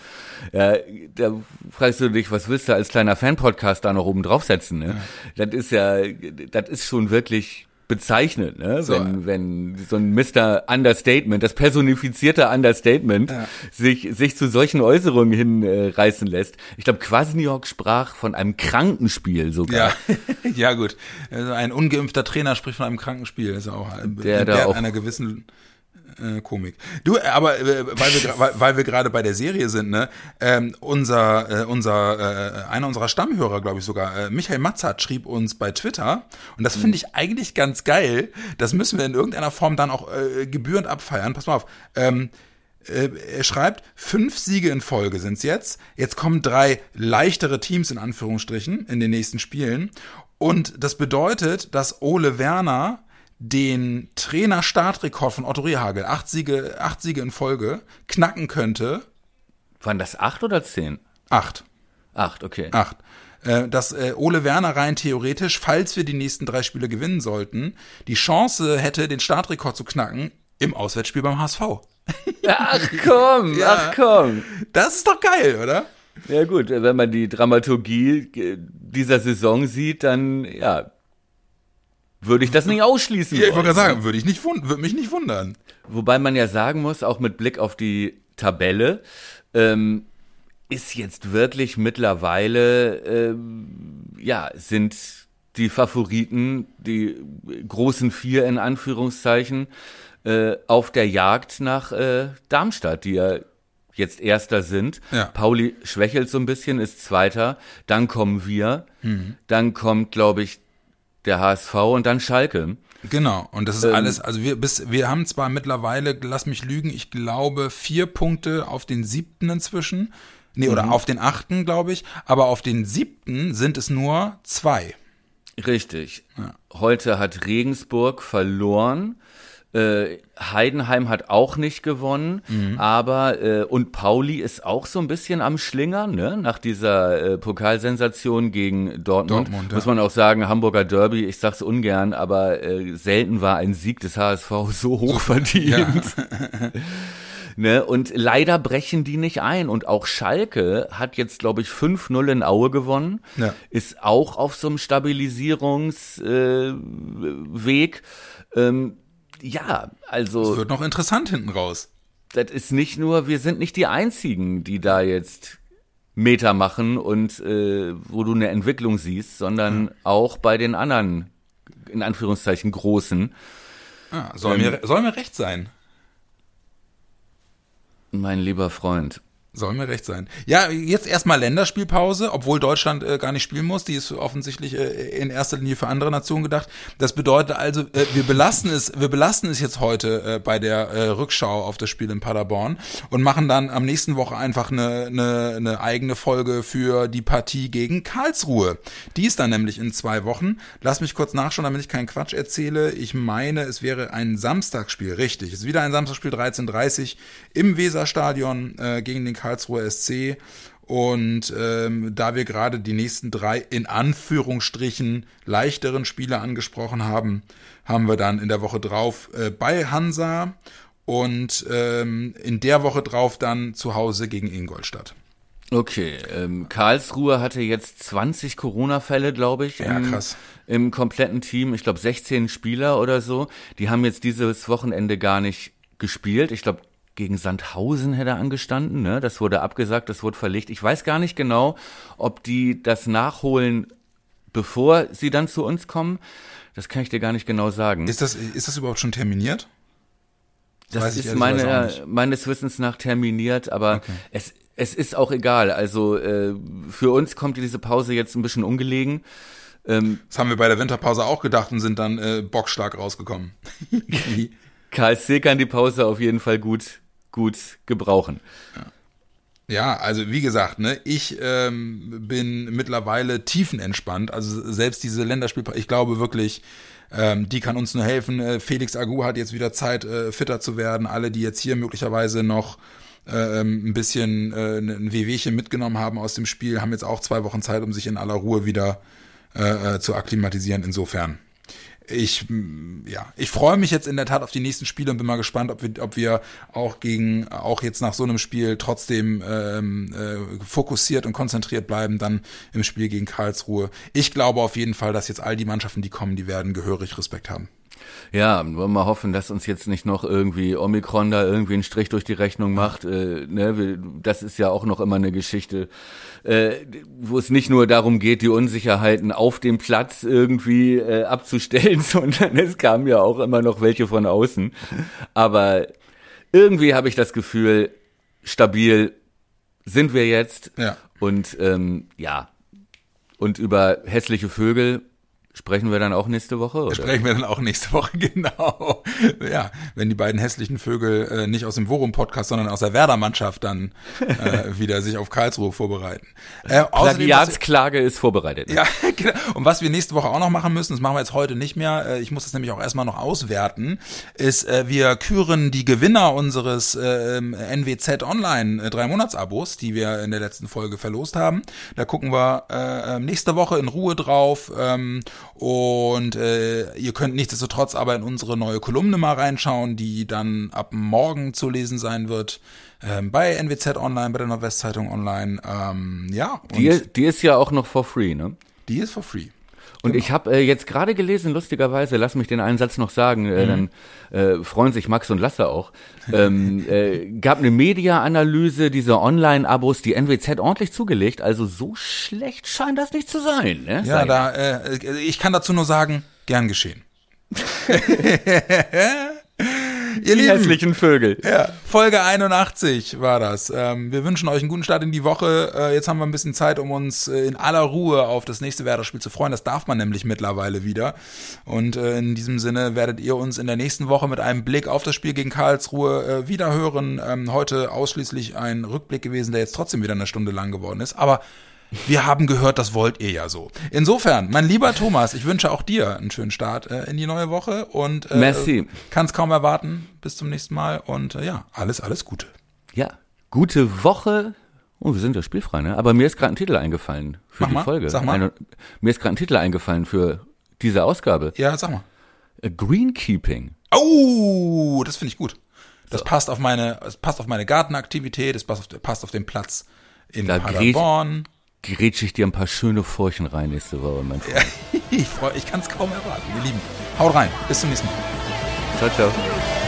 äh, da fragst du dich, was willst du als kleiner Fan-Podcast da noch oben draufsetzen? Ne? Ja. Das ist ja, das ist schon wirklich bezeichnet, ne? So. wenn, wenn so ein Mr. Understatement, das personifizierte Understatement, ja. sich, sich zu solchen Äußerungen hinreißen äh, lässt. Ich glaube, Quasniok sprach von einem Krankenspiel sogar. Ja, (laughs) ja gut. Also ein ungeimpfter Trainer spricht von einem Krankenspiel, ist auch, der, der auch einer gewissen äh, Komik. Du, äh, aber äh, weil wir weil, weil wir gerade bei der Serie sind, ne? Ähm, unser äh, unser äh, einer unserer Stammhörer, glaube ich sogar, äh, Michael Matzert schrieb uns bei Twitter und das finde ich eigentlich ganz geil. Das müssen wir in irgendeiner Form dann auch äh, gebührend abfeiern. Pass mal auf. Ähm, äh, er schreibt, fünf Siege in Folge sind's jetzt. Jetzt kommen drei leichtere Teams in Anführungsstrichen in den nächsten Spielen. Und das bedeutet, dass Ole Werner den Trainer-Startrekord von Otto Rehagel, acht Siege, acht Siege in Folge, knacken könnte. Waren das acht oder zehn? Acht. Acht, okay. Acht. Äh, dass äh, Ole Werner rein theoretisch, falls wir die nächsten drei Spiele gewinnen sollten, die Chance hätte, den Startrekord zu knacken im Auswärtsspiel beim HSV. Ach komm, (laughs) ja. ach komm. Das ist doch geil, oder? Ja gut, wenn man die Dramaturgie dieser Saison sieht, dann ja, würde ich das nicht ausschließen. Ja, ich wollte gerade sagen, würde ich nicht würde mich nicht wundern. Wobei man ja sagen muss, auch mit Blick auf die Tabelle, ähm, ist jetzt wirklich mittlerweile, ähm, ja, sind die Favoriten, die großen vier in Anführungszeichen, äh, auf der Jagd nach äh, Darmstadt, die ja jetzt Erster sind. Ja. Pauli schwächelt so ein bisschen, ist Zweiter. Dann kommen wir. Mhm. Dann kommt, glaube ich, der HSV und dann Schalke. Genau, und das ist ähm, alles, also wir, bis, wir haben zwar mittlerweile, lass mich lügen, ich glaube vier Punkte auf den siebten inzwischen, nee, oder mhm. auf den achten, glaube ich, aber auf den siebten sind es nur zwei. Richtig. Ja. Heute hat Regensburg verloren. Äh, Heidenheim hat auch nicht gewonnen, mhm. aber äh, und Pauli ist auch so ein bisschen am Schlingern, ne? Nach dieser äh, Pokalsensation gegen Dortmund, Dortmund muss man auch sagen, Hamburger Derby. Ich sag's ungern, aber äh, selten war ein Sieg des HSV (laughs) so hoch verdient. Ja. (laughs) Ne? Und leider brechen die nicht ein. Und auch Schalke hat jetzt, glaube ich, 5-0 in Aue gewonnen. Ja. Ist auch auf so einem Stabilisierungsweg. Äh, ähm, ja, also. Es wird noch interessant hinten raus. Das ist nicht nur, wir sind nicht die einzigen, die da jetzt Meter machen und äh, wo du eine Entwicklung siehst, sondern ja. auch bei den anderen, in Anführungszeichen, großen. Ah, soll, ähm, mir, soll mir recht sein. Mein lieber Freund. Soll mir recht sein. Ja, jetzt erstmal Länderspielpause, obwohl Deutschland äh, gar nicht spielen muss. Die ist offensichtlich äh, in erster Linie für andere Nationen gedacht. Das bedeutet also, äh, wir belasten es, wir belasten es jetzt heute äh, bei der äh, Rückschau auf das Spiel in Paderborn und machen dann am nächsten Woche einfach eine, eine, eine eigene Folge für die Partie gegen Karlsruhe. Die ist dann nämlich in zwei Wochen. Lass mich kurz nachschauen, damit ich keinen Quatsch erzähle. Ich meine, es wäre ein Samstagsspiel, richtig. Es ist wieder ein Samstagsspiel 13.30 im Weserstadion äh, gegen den Karlsruher SC. Und ähm, da wir gerade die nächsten drei in Anführungsstrichen leichteren Spiele angesprochen haben, haben wir dann in der Woche drauf äh, bei Hansa und ähm, in der Woche drauf dann zu Hause gegen Ingolstadt. Okay, ähm, Karlsruhe hatte jetzt 20 Corona-Fälle, glaube ich, ja, im, krass. im kompletten Team. Ich glaube 16 Spieler oder so. Die haben jetzt dieses Wochenende gar nicht gespielt. Ich glaube gegen Sandhausen hätte er angestanden. Ne? Das wurde abgesagt, das wurde verlegt. Ich weiß gar nicht genau, ob die das nachholen, bevor sie dann zu uns kommen. Das kann ich dir gar nicht genau sagen. Ist das, ist das überhaupt schon terminiert? Das, das ist meine, meines Wissens nach terminiert, aber okay. es, es ist auch egal. Also äh, für uns kommt diese Pause jetzt ein bisschen ungelegen. Ähm, das haben wir bei der Winterpause auch gedacht und sind dann äh, bockstark rausgekommen. (laughs) (laughs) KSC kann die Pause auf jeden Fall gut, gut gebrauchen. Ja. Ja, also wie gesagt, ne, ich ähm, bin mittlerweile tiefenentspannt. Also selbst diese Länderspiel, ich glaube wirklich, ähm, die kann uns nur helfen. Äh, Felix Agu hat jetzt wieder Zeit, äh, fitter zu werden. Alle, die jetzt hier möglicherweise noch äh, ähm, ein bisschen äh, ein Wehwehchen mitgenommen haben aus dem Spiel, haben jetzt auch zwei Wochen Zeit, um sich in aller Ruhe wieder äh, äh zu akklimatisieren. Insofern ich, ja, ich freue mich jetzt in der Tat auf die nächsten Spiele und bin mal gespannt, ob wir, ob wir auch gegen, auch jetzt nach so einem Spiel trotzdem ähm, äh, fokussiert und konzentriert bleiben, dann im Spiel gegen Karlsruhe. Ich glaube auf jeden Fall, dass jetzt all die Mannschaften, die kommen, die werden gehörig Respekt haben. Ja, wollen wir mal hoffen, dass uns jetzt nicht noch irgendwie Omikron da irgendwie einen Strich durch die Rechnung macht. Äh, ne? Das ist ja auch noch immer eine Geschichte, äh, wo es nicht nur darum geht, die Unsicherheiten auf dem Platz irgendwie äh, abzustellen, (laughs) sondern es kamen ja auch immer noch welche von außen. Aber irgendwie habe ich das Gefühl, stabil sind wir jetzt. Ja. Und ähm, ja, und über hässliche Vögel Sprechen wir dann auch nächste Woche? Oder? Sprechen wir dann auch nächste Woche, (laughs) genau. Ja, wenn die beiden hässlichen Vögel äh, nicht aus dem Worum-Podcast, sondern aus der Werder-Mannschaft dann äh, (laughs) wieder sich auf Karlsruhe vorbereiten. Äh, Plagiatsklage ist vorbereitet. Ne? Ja, (laughs) genau. Und was wir nächste Woche auch noch machen müssen, das machen wir jetzt heute nicht mehr, äh, ich muss das nämlich auch erstmal noch auswerten, ist, äh, wir küren die Gewinner unseres äh, NWZ Online äh, drei Monats-Abos, die wir in der letzten Folge verlost haben. Da gucken wir äh, nächste Woche in Ruhe drauf. Ähm, und äh, ihr könnt nichtsdestotrotz aber in unsere neue Kolumne mal reinschauen, die dann ab morgen zu lesen sein wird. Ähm, bei NWZ Online, bei der Nordwestzeitung Online. Ähm, ja. Die, die ist ja auch noch for free, ne? Die ist for free. Und genau. ich habe äh, jetzt gerade gelesen, lustigerweise, lass mich den einen Satz noch sagen, äh, mhm. dann äh, freuen sich Max und Lasse auch. Ähm, (laughs) äh, gab eine Media-Analyse dieser Online-Abos, die NWZ ordentlich zugelegt. Also so schlecht scheint das nicht zu sein. Ne? Ja, da, äh, ich kann dazu nur sagen, gern geschehen. (laughs) Ihr die hässlichen Vögel. Ja, Folge 81 war das. Ähm, wir wünschen euch einen guten Start in die Woche. Äh, jetzt haben wir ein bisschen Zeit, um uns äh, in aller Ruhe auf das nächste Werder-Spiel zu freuen. Das darf man nämlich mittlerweile wieder. Und äh, in diesem Sinne werdet ihr uns in der nächsten Woche mit einem Blick auf das Spiel gegen Karlsruhe äh, wieder hören. Ähm, heute ausschließlich ein Rückblick gewesen, der jetzt trotzdem wieder eine Stunde lang geworden ist. Aber wir haben gehört, das wollt ihr ja so. Insofern, mein lieber Thomas, ich wünsche auch dir einen schönen Start äh, in die neue Woche und äh, Merci. kann es kaum erwarten. Bis zum nächsten Mal und äh, ja, alles, alles Gute. Ja, gute Woche. Oh, wir sind ja spielfrei, ne? Aber mir ist gerade ein Titel eingefallen für Mach die mal, Folge. Sag mal. Eine, mir ist gerade ein Titel eingefallen für diese Ausgabe. Ja, sag mal. Greenkeeping. Oh, das finde ich gut. Das so. passt auf meine, es passt auf meine Gartenaktivität, es passt auf, passt auf den Platz in da Paderborn grätsche ich dir ein paar schöne Furchen rein nächste Woche, mein Freund. Ja, (laughs) ich ich kann es kaum erwarten, ihr Lieben. Haut rein, bis zum nächsten Mal. Ciao, ciao.